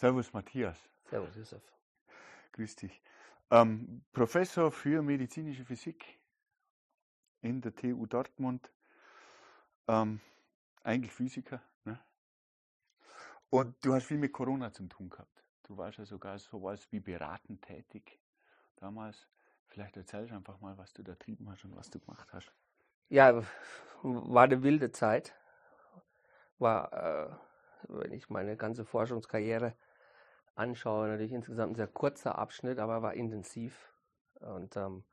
Servus Matthias. Servus Josef. Grüß dich. Ähm, Professor für medizinische Physik in der TU Dortmund. Ähm, eigentlich Physiker. Ne? Und du hast viel mit Corona zu tun gehabt. Du warst ja sogar sowas wie beratend tätig damals. Vielleicht erzählst du einfach mal, was du da trieben hast und was du gemacht hast. Ja, war eine wilde Zeit. War, äh, wenn ich meine ganze Forschungskarriere anschaue, natürlich insgesamt ein sehr kurzer Abschnitt, aber war intensiv. Und ähm,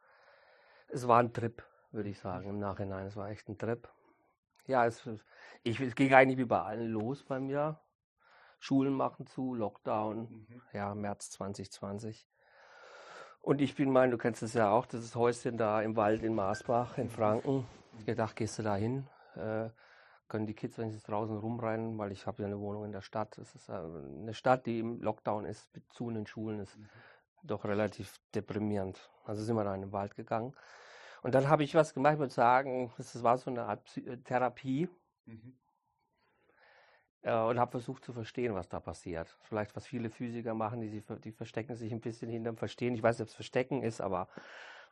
es war ein Trip, würde ich sagen, im Nachhinein. Es war echt ein Trip. Ja, es, ich, es ging eigentlich wie bei allen los bei mir. Schulen machen zu, Lockdown, mhm. ja, März 2020. Und ich bin mein, du kennst es ja auch, das ist Häuschen da im Wald in Maasbach in Franken. Ich gedacht, gehst du da hin? Äh, können die Kids wenigstens draußen rumrennen, weil ich habe ja eine Wohnung in der Stadt. Es ist eine Stadt, die im Lockdown ist, zu in den Schulen ist mhm. doch relativ deprimierend. Also sind wir da in den Wald gegangen. Und dann habe ich was gemacht, ich würde sagen, das war so eine Art äh, Therapie. Mhm. Äh, und habe versucht zu verstehen, was da passiert. Vielleicht, was viele Physiker machen, die, die verstecken sich ein bisschen hinterm Verstehen. Ich weiß nicht, ob es Verstecken ist, aber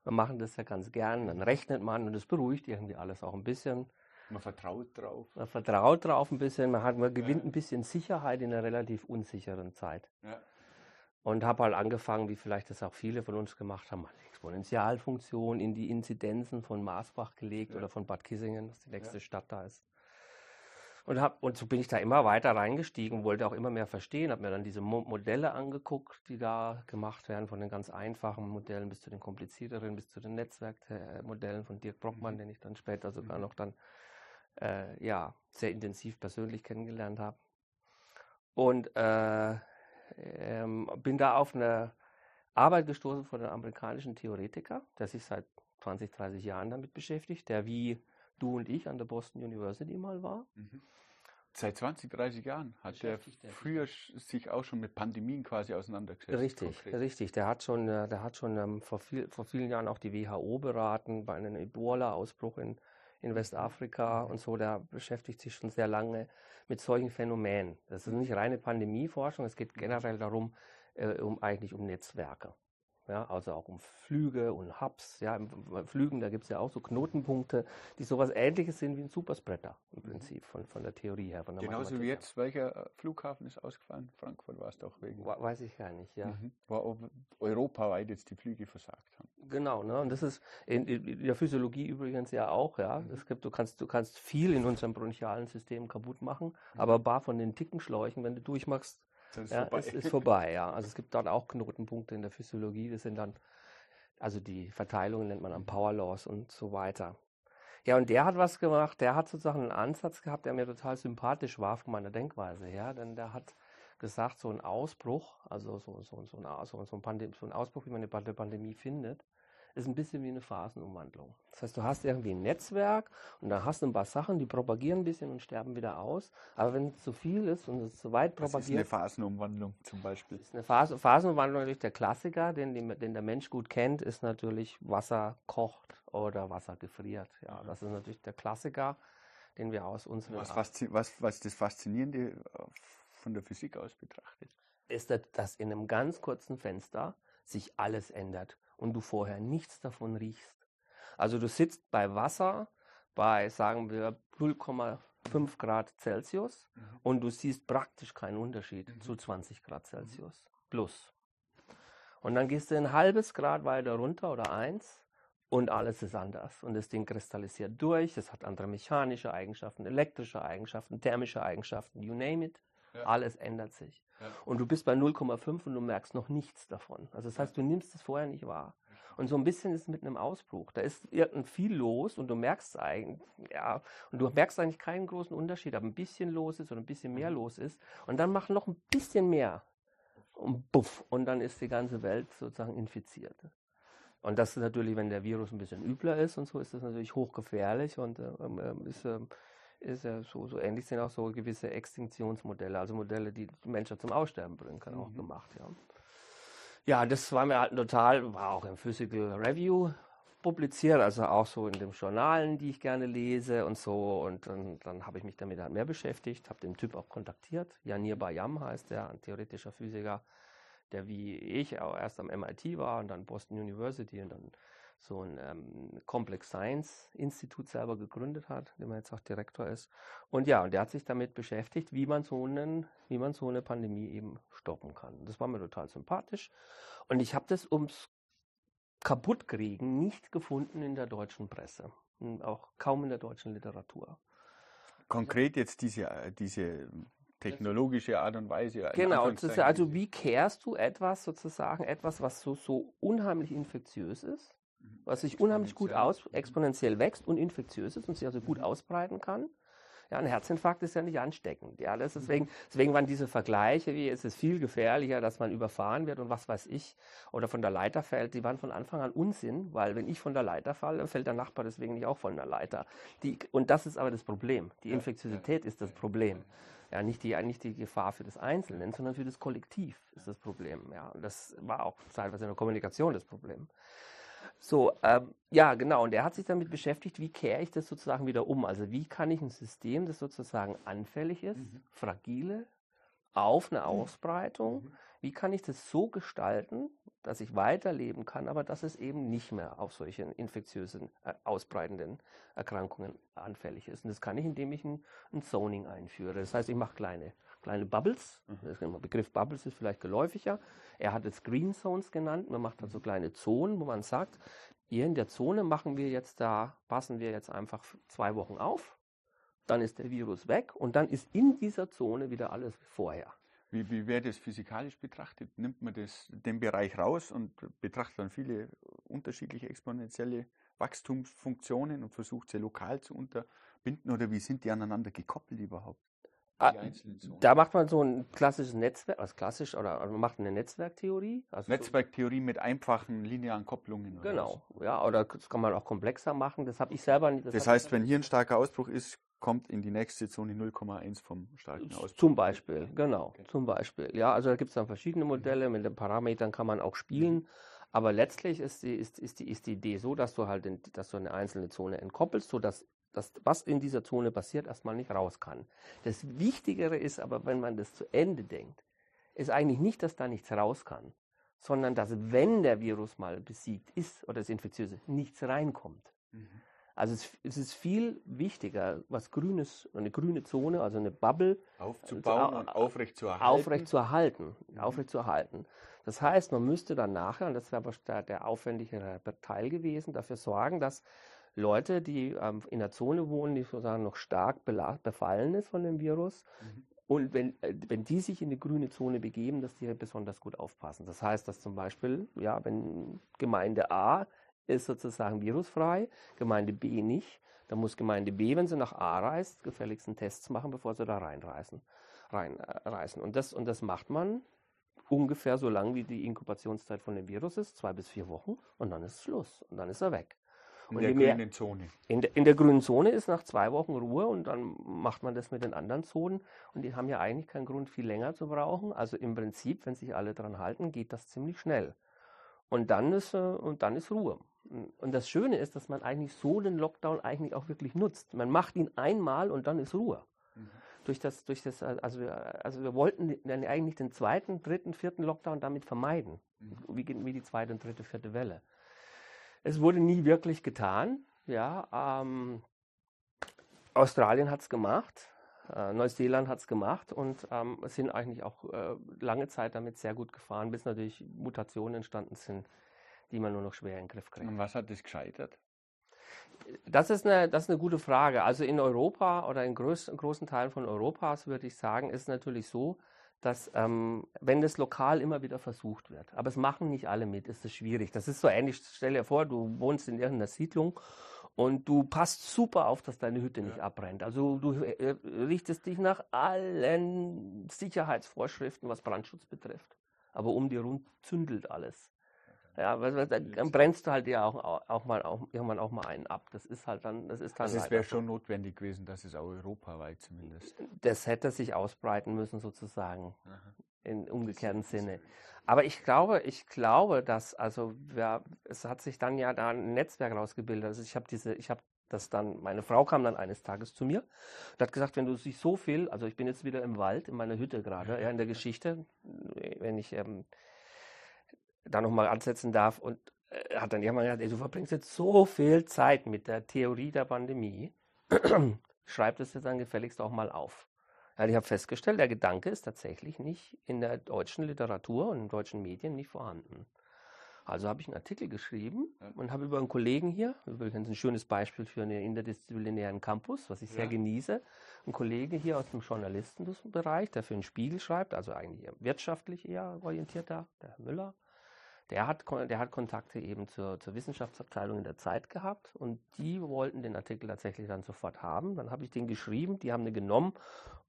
wir machen das ja ganz gern. Dann rechnet man und es beruhigt irgendwie alles auch ein bisschen. Man vertraut drauf. Man vertraut drauf ein bisschen. Man, hat, man gewinnt ja. ein bisschen Sicherheit in einer relativ unsicheren Zeit. Ja. Und habe halt angefangen, wie vielleicht das auch viele von uns gemacht haben, eine Exponentialfunktion in die Inzidenzen von Maasbach gelegt ja. oder von Bad Kissingen, was die nächste Stadt da ist. Und, hab, und so bin ich da immer weiter reingestiegen, wollte auch immer mehr verstehen, habe mir dann diese Mo Modelle angeguckt, die da gemacht werden, von den ganz einfachen Modellen bis zu den komplizierteren, bis zu den Netzwerkmodellen von Dirk Brockmann, mhm. den ich dann später sogar mhm. noch dann äh, ja, sehr intensiv persönlich kennengelernt habe. Und äh, ähm, bin da auf eine Arbeit gestoßen von einem amerikanischen Theoretiker, der sich seit 20, 30 Jahren damit beschäftigt, der wie du und ich an der Boston University mal war. Mhm. Seit 20, 30 Jahren hat er früher sich auch schon mit Pandemien quasi auseinandergesetzt. Richtig, konkret. richtig. Der hat schon, äh, der hat schon ähm, vor, viel, vor vielen Jahren auch die WHO beraten bei einem Ebola-Ausbruch in, in. Westafrika und so. Der beschäftigt sich schon sehr lange mit solchen Phänomenen. Das ist nicht reine Pandemieforschung, es geht generell darum, äh, um eigentlich um Netzwerke. Ja, also auch um Flüge und Hubs. Ja, im Flügen, da gibt es ja auch so Knotenpunkte, die sowas ähnliches sind wie ein Superspreader im mhm. Prinzip von, von der Theorie her. Von der Genauso wie jetzt, welcher äh, Flughafen ist ausgefallen? Frankfurt war es doch wegen. Weiß ich gar nicht, ja. Mhm. War europaweit jetzt die Flüge versagt haben. Genau, ne? Und das ist in, in der Physiologie übrigens ja auch, ja. Mhm. Es gibt, du kannst, du kannst viel in unserem bronchialen System kaputt machen, mhm. aber bar von den Tickenschläuchen, wenn du durchmachst, ist ja, vorbei. Es ist vorbei, ja. Also es gibt dort auch Knotenpunkte in der Physiologie. Das sind dann, also die Verteilungen nennt man dann Power Laws und so weiter. Ja, und der hat was gemacht, der hat sozusagen einen Ansatz gehabt, der mir total sympathisch war von meiner Denkweise her, denn der hat gesagt, so ein Ausbruch, also so, so, so, ein, so, so, ein, Pandem so ein Ausbruch, wie man eine Pandemie findet, ist ein bisschen wie eine Phasenumwandlung. Das heißt, du hast irgendwie ein Netzwerk und da hast du ein paar Sachen, die propagieren ein bisschen und sterben wieder aus. Aber wenn es zu viel ist und es zu weit propagiert. Das ist eine Phasenumwandlung zum Beispiel. Ist eine Phase, Phasenumwandlung natürlich der Klassiker, den, den der Mensch gut kennt, ist natürlich Wasser kocht oder Wasser gefriert. Ja, das ist natürlich der Klassiker, den wir aus unseren. Was, was, was das Faszinierende äh, von der Physik aus betrachtet? Ist, dass in einem ganz kurzen Fenster sich alles ändert und du vorher nichts davon riechst. Also du sitzt bei Wasser bei, sagen wir, 0,5 Grad Celsius mhm. und du siehst praktisch keinen Unterschied mhm. zu 20 Grad Celsius plus. Und dann gehst du ein halbes Grad weiter runter oder eins und alles ist anders. Und das Ding kristallisiert durch, es hat andere mechanische Eigenschaften, elektrische Eigenschaften, thermische Eigenschaften, you name it. Ja. Alles ändert sich. Ja. Und du bist bei 0,5 und du merkst noch nichts davon. Also das heißt, du nimmst es vorher nicht wahr. Und so ein bisschen ist es mit einem Ausbruch. Da ist viel los und du merkst eigentlich, ja, und du merkst eigentlich keinen großen Unterschied, ob ein bisschen los ist oder ein bisschen mehr mhm. los ist. Und dann mach noch ein bisschen mehr. Und buff. Und dann ist die ganze Welt sozusagen infiziert. Und das ist natürlich, wenn der Virus ein bisschen übler ist und so, ist das natürlich hochgefährlich und äh, ist, äh, ist ja so, so ähnlich sind auch so gewisse Extinktionsmodelle, also Modelle, die Menschen zum Aussterben bringen können, mhm. auch gemacht, ja. Ja, das war mir halt total, war auch im Physical Review publiziert, also auch so in den Journalen, die ich gerne lese und so. Und dann, dann habe ich mich damit halt mehr beschäftigt, habe den Typ auch kontaktiert. Janir Bayam heißt der, ein theoretischer Physiker, der wie ich auch erst am MIT war und dann Boston University und dann so ein ähm, Complex Science Institut selber gegründet hat, dem er jetzt auch Direktor ist. Und ja, und der hat sich damit beschäftigt, wie man so einen, wie man so eine Pandemie eben stoppen kann. Das war mir total sympathisch. Und ich habe das ums Kaputtkriegen nicht gefunden in der deutschen Presse. Und auch kaum in der deutschen Literatur. Konkret jetzt diese, äh, diese technologische Art und Weise. Genau, also wie kehrst du etwas sozusagen, etwas, was so, so unheimlich infektiös ist, was sich unheimlich gut aus, exponentiell wächst und infektiös ist und sich also gut mhm. ausbreiten kann. Ja, ein Herzinfarkt ist ja nicht ansteckend. Ja, das deswegen, deswegen waren diese Vergleiche, wie es ist viel gefährlicher, dass man überfahren wird und was weiß ich, oder von der Leiter fällt, die waren von Anfang an Unsinn, weil wenn ich von der Leiter falle, fällt der Nachbar deswegen nicht auch von der Leiter. Die, und das ist aber das Problem. Die Infektiosität ist das Problem. Ja, nicht die, nicht die Gefahr für das Einzelne, sondern für das Kollektiv ist das Problem. Ja, und das war auch teilweise in der Kommunikation das Problem. So, ähm, ja, genau. Und er hat sich damit beschäftigt, wie kehre ich das sozusagen wieder um? Also wie kann ich ein System, das sozusagen anfällig ist, mhm. fragile, auf eine mhm. Ausbreitung, mhm. wie kann ich das so gestalten, dass ich weiterleben kann, aber dass es eben nicht mehr auf solche infektiösen, äh, ausbreitenden Erkrankungen anfällig ist. Und das kann ich, indem ich ein, ein Zoning einführe. Das heißt, ich mache kleine, kleine Bubbles. Mhm. Der Begriff Bubbles ist vielleicht geläufiger. Er hat es Green Zones genannt. Man macht dann so kleine Zonen, wo man sagt, hier in der Zone machen wir jetzt da, passen wir jetzt einfach zwei Wochen auf. Dann ist der Virus weg und dann ist in dieser Zone wieder alles wie vorher. Wie, wie wäre das physikalisch betrachtet? Nimmt man das, den Bereich raus und betrachtet dann viele unterschiedliche exponentielle Wachstumsfunktionen und versucht sie lokal zu unterbinden oder wie sind die aneinander gekoppelt überhaupt? Ah, da macht man so ein klassisches Netzwerk, also klassisch, oder also man macht eine Netzwerktheorie. Also Netzwerktheorie mit einfachen linearen Kopplungen. Genau, was? ja, oder das kann man auch komplexer machen. Das habe ich selber nicht. Das, das heißt, wenn hier ein starker Ausbruch ist, kommt in die nächste Zone 0,1 vom starken Ausbruch. Zum Beispiel, genau, okay. zum Beispiel. Ja, also da gibt es dann verschiedene Modelle, mit den Parametern kann man auch spielen. Mhm. Aber letztlich ist die, ist, ist, die, ist die Idee so, dass du halt in, dass du eine einzelne Zone entkoppelst, sodass das, was in dieser Zone passiert, erstmal nicht raus kann. Das Wichtigere ist aber, wenn man das zu Ende denkt, ist eigentlich nicht, dass da nichts raus kann, sondern dass, wenn der Virus mal besiegt ist oder das Infektiöse, nichts reinkommt. Mhm. Also es, es, ist viel wichtiger, was Grünes, eine grüne Zone, also eine Bubble aufzubauen äh, und aufrecht zu erhalten. Aufrecht zu erhalten, mhm. aufrecht zu erhalten. Das heißt, man müsste dann nachher, und das wäre aber der, der aufwendigere Teil gewesen, dafür sorgen, dass Leute, die ähm, in der Zone wohnen, die sozusagen noch stark befallen ist von dem Virus. Mhm. Und wenn, äh, wenn die sich in die grüne Zone begeben, dass die besonders gut aufpassen. Das heißt, dass zum Beispiel, ja, wenn Gemeinde A ist sozusagen virusfrei, Gemeinde B nicht, dann muss Gemeinde B, wenn sie nach A reist, gefälligsten Tests machen, bevor sie da reinreisen. reinreisen. Und, das, und das macht man ungefähr so lang, wie die Inkubationszeit von dem Virus ist, zwei bis vier Wochen, und dann ist Schluss. Und dann ist er weg. In der grünen mehr, Zone. In der, in der grünen Zone ist nach zwei Wochen Ruhe und dann macht man das mit den anderen Zonen und die haben ja eigentlich keinen Grund, viel länger zu brauchen. Also im Prinzip, wenn sich alle dran halten, geht das ziemlich schnell. Und dann ist, äh, und dann ist Ruhe. Und das Schöne ist, dass man eigentlich so den Lockdown eigentlich auch wirklich nutzt. Man macht ihn einmal und dann ist Ruhe. Mhm. Durch das, durch das, also wir, also wir wollten eigentlich den zweiten, dritten, vierten Lockdown damit vermeiden. Mhm. Wie, wie die zweite und dritte, vierte Welle. Es wurde nie wirklich getan. Ja, ähm, Australien hat es gemacht, äh, Neuseeland hat es gemacht und ähm, sind eigentlich auch äh, lange Zeit damit sehr gut gefahren, bis natürlich Mutationen entstanden sind, die man nur noch schwer in den Griff kriegt. Und was hat das gescheitert? Das ist, eine, das ist eine gute Frage. Also in Europa oder in groß, großen Teilen von Europas würde ich sagen, ist es natürlich so, dass ähm, wenn das lokal immer wieder versucht wird, aber es machen nicht alle mit, ist es schwierig. Das ist so ähnlich, stell dir vor, du wohnst in irgendeiner Siedlung und du passt super auf, dass deine Hütte nicht abbrennt. Also du äh, richtest dich nach allen Sicherheitsvorschriften, was Brandschutz betrifft. Aber um dir rund zündelt alles. Ja, weil, dann brennst du halt ja auch, auch mal auch, irgendwann auch mal einen ab. Das ist halt dann, das ist dann. Also es wäre schon notwendig gewesen, dass es auch europaweit zumindest. Das hätte sich ausbreiten müssen sozusagen Aha. in umgekehrten Sinne. Aber ich glaube, ich glaube, dass, also ja, es hat sich dann ja da ein Netzwerk rausgebildet. Also ich habe diese, ich habe das dann, meine Frau kam dann eines Tages zu mir und hat gesagt, wenn du sich so viel, also ich bin jetzt wieder im Wald, in meiner Hütte gerade, ja, in der Geschichte, wenn ich ähm, da nochmal ansetzen darf und äh, hat dann irgendwann gesagt, ey, du verbringst jetzt so viel Zeit mit der Theorie der Pandemie, schreib das jetzt dann gefälligst auch mal auf. Ja, ich habe festgestellt, der Gedanke ist tatsächlich nicht in der deutschen Literatur und in deutschen Medien nicht vorhanden. Also habe ich einen Artikel geschrieben und habe über einen Kollegen hier, übrigens ein schönes Beispiel für einen interdisziplinären Campus, was ich sehr ja. genieße, einen Kollege hier aus dem Journalistenbereich, der für den Spiegel schreibt, also eigentlich wirtschaftlich eher orientierter, der Herr Müller, der hat, der hat Kontakte eben zur, zur Wissenschaftsabteilung in der Zeit gehabt und die wollten den Artikel tatsächlich dann sofort haben. Dann habe ich den geschrieben, die haben den genommen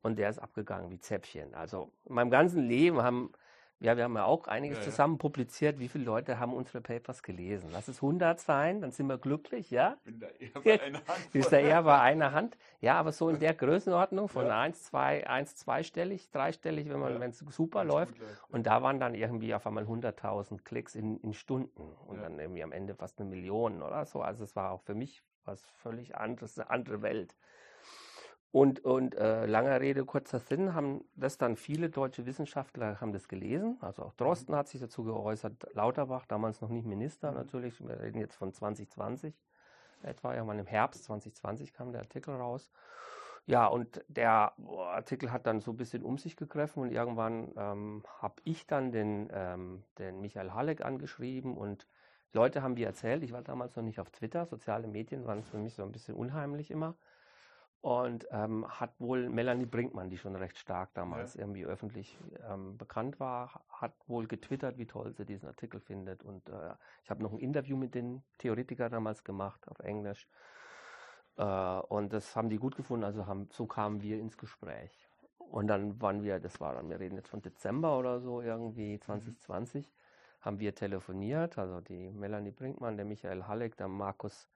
und der ist abgegangen wie Zäpfchen. Also in meinem ganzen Leben haben ja, wir haben ja auch einiges ja, ja. zusammen publiziert. Wie viele Leute haben unsere Papers gelesen? Lass es 100 sein, dann sind wir glücklich, ja? Ich bin da eher bei einer Hand. Ist da eher bei einer Hand. Ja, aber so in der Größenordnung von ja. 1, 2, 1, zweistellig, dreistellig, wenn man, wenn es super läuft. läuft. Und da waren dann irgendwie auf einmal 100.000 Klicks in, in Stunden und dann irgendwie am Ende fast eine Million oder so. Also es war auch für mich was völlig anderes, eine andere Welt. Und, und äh, langer Rede, kurzer Sinn, haben das dann viele deutsche Wissenschaftler haben das gelesen. Also auch Drosten mhm. hat sich dazu geäußert, Lauterbach, damals noch nicht Minister mhm. natürlich. Wir reden jetzt von 2020 etwa, ja mal im Herbst 2020 kam der Artikel raus. Ja, und der Artikel hat dann so ein bisschen um sich gegriffen und irgendwann ähm, habe ich dann den, ähm, den Michael Halleck angeschrieben und Leute haben mir erzählt, ich war damals noch nicht auf Twitter, soziale Medien waren für mich so ein bisschen unheimlich immer. Und ähm, hat wohl Melanie Brinkmann, die schon recht stark damals ja. irgendwie öffentlich ähm, bekannt war, hat wohl getwittert, wie toll sie diesen Artikel findet. Und äh, ich habe noch ein Interview mit den Theoretikern damals gemacht auf Englisch. Äh, und das haben die gut gefunden, also haben, so kamen wir ins Gespräch. Und dann waren wir, das war dann, wir reden jetzt von Dezember oder so irgendwie 2020, mhm. haben wir telefoniert, also die Melanie Brinkmann, der Michael Halleck, der Markus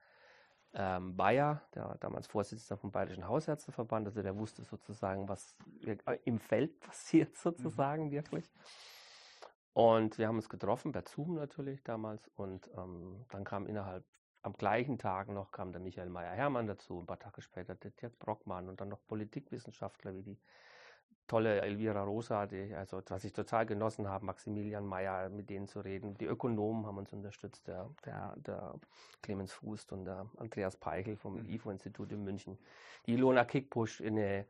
ähm, Bayer, der damals Vorsitzender vom Bayerischen Hausärzteverband, also der wusste sozusagen, was im Feld passiert sozusagen mhm. wirklich. Und wir haben uns getroffen, per Zoom natürlich damals. Und ähm, dann kam innerhalb, am gleichen Tag noch, kam der Michael Meyer-Hermann dazu, ein paar Tage später der Dirk Brockmann und dann noch Politikwissenschaftler wie die tolle Elvira Rosa, die, also was ich total genossen habe, Maximilian Mayer, mit denen zu reden. Die Ökonomen haben uns unterstützt, der, der, der Clemens Fußt und der Andreas Peichel vom mhm. IFO-Institut in München. Die Ilona Kickbusch, eine,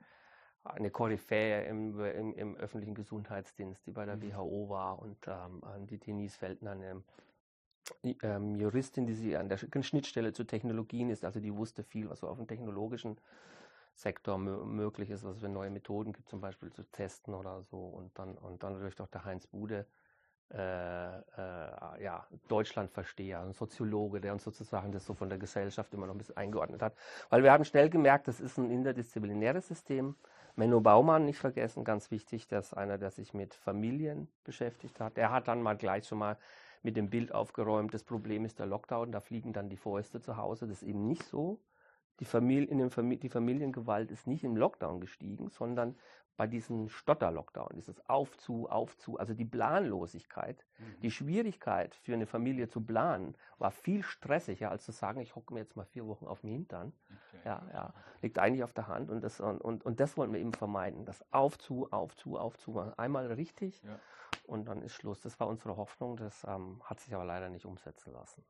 eine Koryphäe im, im, im, öffentlichen Gesundheitsdienst, die bei der mhm. WHO war und ähm, die Denise Feldner, eine ähm, Juristin, die sie an der Schnittstelle zu Technologien ist, also die wusste viel, was so auf dem technologischen Sektor möglich ist, was für neue Methoden gibt, zum Beispiel zu testen oder so. Und dann, und dann natürlich auch der Heinz Bude, äh, äh, ja, Deutschlandversteher, ein Soziologe, der uns sozusagen das so von der Gesellschaft immer noch ein bisschen eingeordnet hat. Weil wir haben schnell gemerkt, das ist ein interdisziplinäres System. Menno Baumann, nicht vergessen, ganz wichtig, ist einer, der sich mit Familien beschäftigt hat. Der hat dann mal gleich schon mal mit dem Bild aufgeräumt, das Problem ist der Lockdown, da fliegen dann die Fäuste zu Hause. Das ist eben nicht so. Die, Familie, Famili die Familiengewalt ist nicht im Lockdown gestiegen, sondern bei diesem Stotter-Lockdown, dieses Aufzu, Aufzu, also die Planlosigkeit, mhm. die Schwierigkeit für eine Familie zu planen, war viel stressiger, als zu sagen, ich hocke mir jetzt mal vier Wochen auf den Hintern. Okay. Ja, ja, liegt eigentlich auf der Hand und das, und, und, und das wollten wir eben vermeiden, das Aufzu, Aufzu, Aufzu, einmal richtig ja. und dann ist Schluss. Das war unsere Hoffnung, das ähm, hat sich aber leider nicht umsetzen lassen.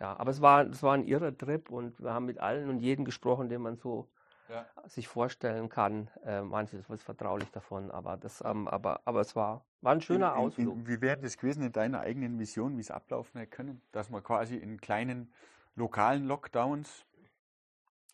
Ja, aber es war, es war ein irrer Trip und wir haben mit allen und jedem gesprochen, den man so ja. sich vorstellen kann. Äh, manches ist vertraulich davon, aber, das, ähm, aber, aber es war, war ein schöner in, Ausflug. In, wie wäre das gewesen in deiner eigenen Vision, wie es ablaufen hätte können? Dass man quasi in kleinen lokalen Lockdowns,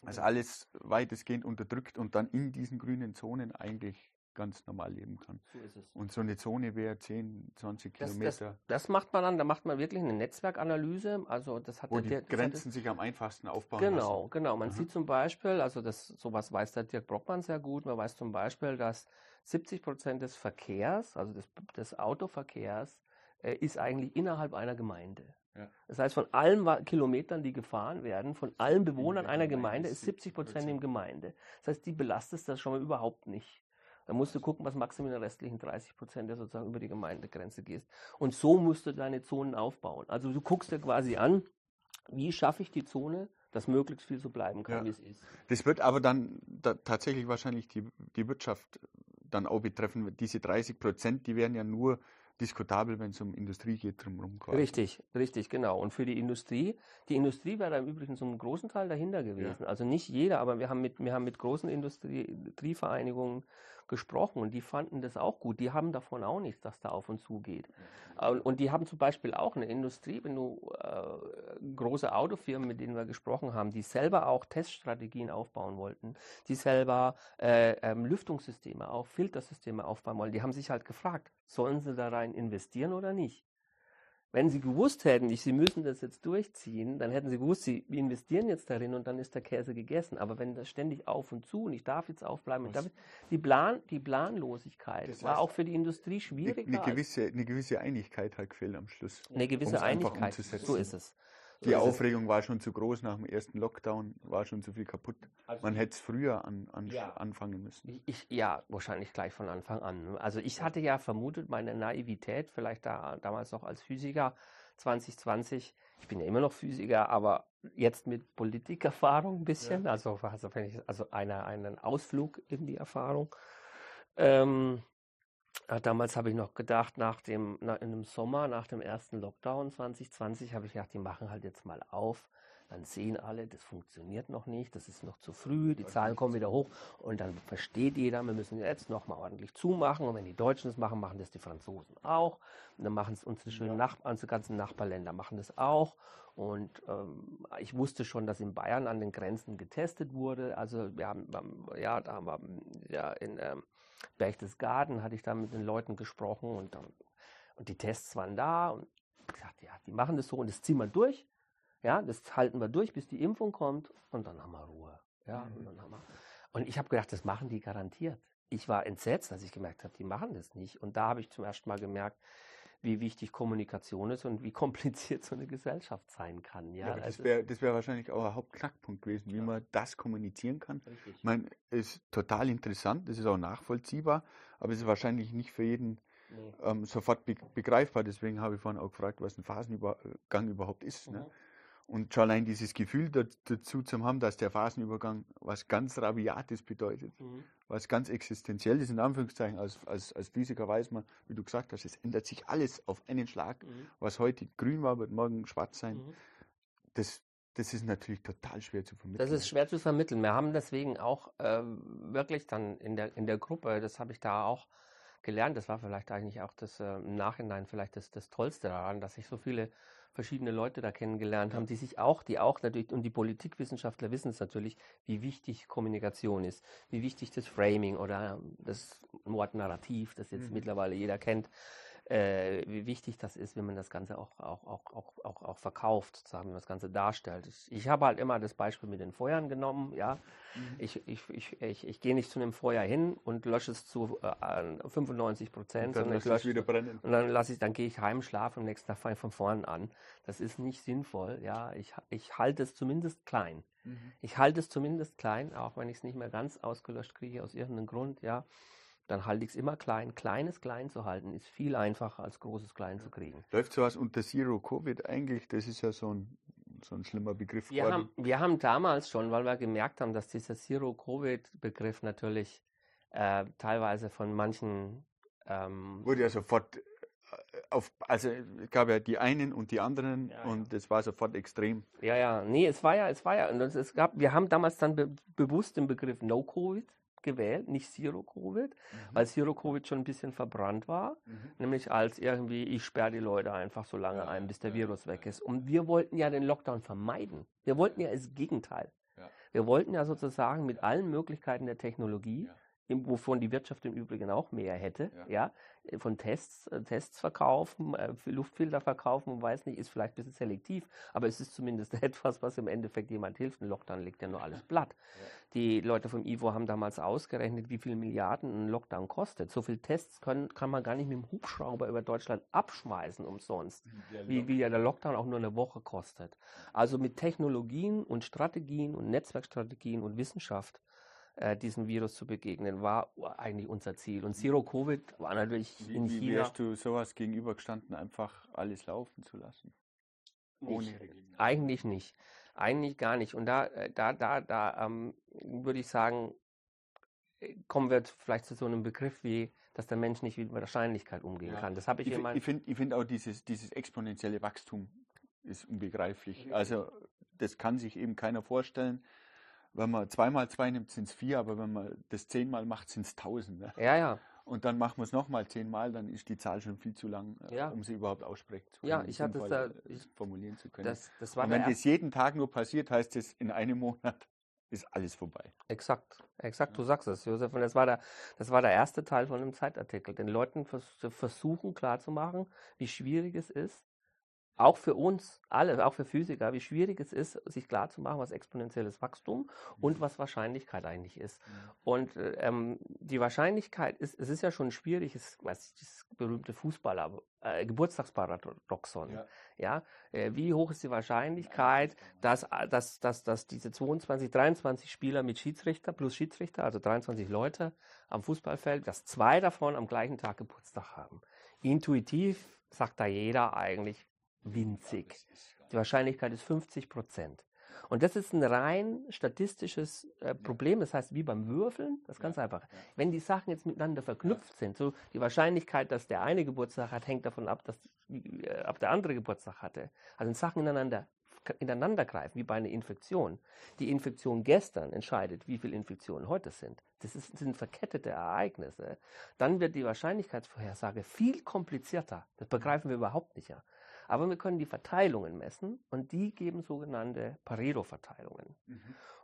also alles weitestgehend unterdrückt und dann in diesen grünen Zonen eigentlich ganz normal leben kann. So ist es. Und so eine Zone wäre 10, 20 das, Kilometer. Das, das, macht man dann, da macht man wirklich eine Netzwerkanalyse. Also das hat Wo die Dirk, Grenzen sich am einfachsten aufbauen Genau, lassen. genau. Man Aha. sieht zum Beispiel, also das, sowas weiß der Dirk Brockmann sehr gut, man weiß zum Beispiel, dass 70 Prozent des Verkehrs, also des, des Autoverkehrs, äh, ist eigentlich innerhalb einer Gemeinde. Ja. Das heißt, von allen Kilometern, die gefahren werden, von allen Bewohnern einer Gemeinde, ist 70 Prozent in Gemeinde. Das heißt, die belastet das schon mal überhaupt nicht. Dann musst du gucken, was du mit den restlichen 30 Prozent, der sozusagen über die Gemeindegrenze gehst. Und so musst du deine Zonen aufbauen. Also du guckst dir quasi an, wie schaffe ich die Zone, dass möglichst viel so bleiben kann, Ja. wie es ist. Das wird aber dann da, tatsächlich wahrscheinlich die, die Wirtschaft dann auch betreffen. Diese 30 Prozent, die wären ja nur diskutabel, wenn es um Industrie geht drumherum. quasi. Richtig, richtig, genau. Und für die Industrie, die Industrie wäre da im Übrigen zum großen Teil dahinter gewesen. Also nicht jeder, aber wir haben mit, wir haben mit großen Industrie, Industrievereinigungen gesprochen und die fanden das auch gut. Die haben davon auch nichts, dass da auf und zu geht. Und, und die haben zum Beispiel auch eine Industrie, wenn du äh, große Autofirmen, mit denen wir gesprochen haben, die selber auch Teststrategien aufbauen wollten, die selber äh, ähm, Lüftungssysteme, auch Filtersysteme aufbauen wollen, die haben sich halt gefragt, sollen sie da rein investieren oder nicht? Wenn sie gewusst hätten, sie müssen das jetzt durchziehen, dann hätten sie gewusst, sie investieren jetzt darin und dann ist der Käse gegessen. Aber wenn das ständig auf und zu und ich darf jetzt aufbleiben, Was- darf, die, Plan, die Planlosigkeit Das war heißt, auch für die Industrie Eine, schwieriger. eine, als- gewisse, eine gewisse Einigkeit hat gefehlt am Schluss. eine gewisse Einigkeit. So ist es. So Die es. Aufregung war schon zu groß nach dem ersten Lockdown, war schon zu viel kaputt. Also Man hätte es früher an, an, Ja. anfangen müssen. Ich, ja, wahrscheinlich gleich von Anfang an. Also ich hatte ja vermutet, meine Naivität, vielleicht da, damals noch als Physiker 2020, ich bin ja immer noch Physiker, aber jetzt mit Politikerfahrung ein bisschen, also, also, ich, also einer, einen Ausflug in die Erfahrung. Ähm, ja, damals habe ich noch gedacht, nach dem, na, in dem Sommer, nach dem ersten Lockdown 2020, habe ich gedacht, die machen halt jetzt mal auf. Dann sehen alle, das funktioniert noch nicht, das ist noch zu früh, die Zahlen kommen wieder hoch. Und dann versteht jeder, wir müssen jetzt noch mal ordentlich zumachen. Und wenn die Deutschen das machen, machen das die Franzosen auch. Und dann machen es unsere schönen Nach unsere ganzen Nachbarländer machen das auch. Und ähm, ich wusste schon, dass in Bayern an den Grenzen getestet wurde, also wir haben, ähm, ja, da haben wir ja in ähm, Berchtesgaden hatte ich da mit den Leuten gesprochen und, dann- und die Tests waren da und ich gesagt, ja, die machen das so und das ziehen wir durch. Ja, das halten wir durch, bis die Impfung kommt und dann haben wir Ruhe. Ja, und, dann haben wir. und ich habe gedacht, das machen die garantiert. Ich war entsetzt, als ich gemerkt habe, die machen das nicht. Und da habe ich zum ersten Mal gemerkt, wie wichtig Kommunikation ist und wie kompliziert so eine Gesellschaft sein kann. Ja, Ja, das also- wäre wär wahrscheinlich auch ein Hauptknackpunkt gewesen, wie Ja. man das kommunizieren kann. Richtig. Ich meine, es ist total interessant, das ist auch nachvollziehbar, aber es ist wahrscheinlich nicht für jeden Nee. ähm, sofort be begreifbar. Deswegen habe ich vorhin auch gefragt, was ein Phasenübergang überhaupt ist. Ne? Und schon allein dieses Gefühl da, dazu zu haben, dass der Phasenübergang was ganz Rabiates bedeutet, Mhm. was ganz Existenzielles, in Anführungszeichen, als, als, als Physiker weiß man, wie du gesagt hast, es ändert sich alles auf einen Schlag. Mhm. Was heute grün war, wird morgen schwarz sein. Mhm. Das, das ist natürlich total schwer zu vermitteln. Das ist schwer zu vermitteln. Wir haben deswegen auch ähm, wirklich dann in der, in der Gruppe, das habe ich da auch gelernt, das war vielleicht eigentlich auch das äh, im Nachhinein vielleicht das, das Tollste daran, dass sich so viele verschiedene Leute da kennengelernt haben, die sich auch, die auch natürlich, und die Politikwissenschaftler wissen es natürlich, wie wichtig Kommunikation ist, wie wichtig das Framing oder das Wort Narrativ, das jetzt Mhm. mittlerweile jeder kennt, äh, wie wichtig das ist, wenn man das Ganze auch, auch, auch, auch, auch, auch verkauft, sozusagen, wenn man das Ganze darstellt. Ich, ich habe halt immer das Beispiel mit den Feuern genommen, ja. Mhm. Ich, ich, ich, ich, ich gehe nicht zu einem Feuer hin und lösche es zu äh, 95 Prozent, sondern ich lösche wieder brennen. und dann lasse ich, dann gehe ich heim, schlafe und am nächsten Tag fange ich von vorne an. Das ist nicht sinnvoll, ja. Ich, ich halte es zumindest klein. Mhm. Ich halte es zumindest klein, auch wenn ich es nicht mehr ganz ausgelöscht kriege aus irgendeinem Grund, ja. Dann halte ich es immer klein. Kleines klein zu halten ist viel einfacher als großes klein zu kriegen. Läuft sowas unter Zero Covid eigentlich? Das ist ja so ein, so ein schlimmer Begriff Wir haben, wir haben damals schon, weil wir gemerkt haben, dass dieser Zero-Covid-Begriff natürlich äh, teilweise von manchen ähm, Wurde ja sofort äh, auf, also es gab ja die einen und die anderen Ja, und das war sofort extrem. Ja, ja, nee, es war ja, es war ja, und es, es gab, wir haben damals dann be bewusst den Begriff No-Covid gewählt, nicht Zero-Covid, weil Zero-Covid schon ein bisschen verbrannt war, Mhm. nämlich als irgendwie, ich sperre die Leute einfach so lange Ja, ein, bis der ja, Virus weg ist. Und wir wollten ja den Lockdown vermeiden. Wir wollten ja das Gegenteil. Ja. Wir wollten ja sozusagen mit allen Möglichkeiten der Technologie, wovon die Wirtschaft im Übrigen auch mehr hätte, Ja. ja, von Tests, äh, Tests verkaufen, äh, Luftfilter verkaufen und weiß nicht, ist vielleicht ein bisschen selektiv, aber es ist zumindest etwas, was im Endeffekt jemand hilft. Ein Lockdown legt ja nur alles platt. Die Leute vom IWO haben damals ausgerechnet, wie viele Milliarden ein Lockdown kostet. So viele Tests können, kann man gar nicht mit dem Hubschrauber über Deutschland abschmeißen umsonst wie, wie ja der Lockdown auch nur eine Woche kostet. Also mit Technologien und Strategien und Netzwerkstrategien und Wissenschaft äh, diesem Virus zu begegnen, war eigentlich unser Ziel. Und Zero Covid war natürlich Wie, in wie China. wärst du sowas gegenübergestanden, einfach alles laufen zu lassen? Ohne Nicht. Eigentlich nicht. Eigentlich gar nicht. Und da, äh, da, da, da ähm, würde ich sagen, äh, kommen wir vielleicht zu so einem Begriff wie, dass der Mensch nicht mit Wahrscheinlichkeit umgehen Ja. kann. Das habe ich, meinem ich finde ich find auch dieses, dieses exponentielle Wachstum ist unbegreiflich. Also das kann sich eben keiner vorstellen. Wenn man zweimal zwei nimmt, sind es vier, aber wenn man das zehnmal macht, sind es tausend. Ne? Ja, ja. Und dann machen wir es nochmal zehnmal, dann ist die Zahl schon viel zu lang, äh, Ja. um sie überhaupt aussprechen zu können. Ja, ich es sinnvoll, da- äh, ich- formulieren zu können. Das, das war Und wenn das jeden Tag nur passiert, heißt es, in einem Monat ist alles vorbei. Exakt, exakt, du sagst es, Josef. Und das war der, das war der erste Teil von einem Zeitartikel, den Leuten vers versuchen klarzumachen, wie schwierig es ist, auch für uns alle, auch für Physiker, wie schwierig es ist, sich klarzumachen, was exponentielles Wachstum und was Wahrscheinlichkeit eigentlich ist. Und äh, ähm, die Wahrscheinlichkeit ist, es ist ja schon schwierig, es weiß ich, das berühmte Fußballer, äh, Geburtstagsparadoxon. Ja. Ja, äh, wie hoch ist die Wahrscheinlichkeit, dass, äh, dass, dass, dass diese 22, 23 Spieler mit Schiedsrichter plus Schiedsrichter, also 23 Leute am Fußballfeld, dass zwei davon am gleichen Tag Geburtstag haben. Intuitiv sagt da jeder eigentlich winzig. Die Wahrscheinlichkeit ist 50 Prozent. Und das ist ein rein statistisches äh, Problem. Das heißt, wie beim Würfeln, das ist ganz einfach. Wenn die Sachen jetzt miteinander verknüpft sind, so die Wahrscheinlichkeit, dass der eine Geburtstag hat, hängt davon ab, dass äh, ob der andere Geburtstag hatte. Also wenn Sachen ineinander ineinander greifen, wie bei einer Infektion. Die Infektion gestern entscheidet, wie viele Infektionen heute sind. Das ist, sind verkettete Ereignisse. Dann wird die Wahrscheinlichkeitsvorhersage viel komplizierter. Das begreifen wir überhaupt nicht. Ja. Aber wir können die Verteilungen messen und die geben sogenannte Pareto-Verteilungen.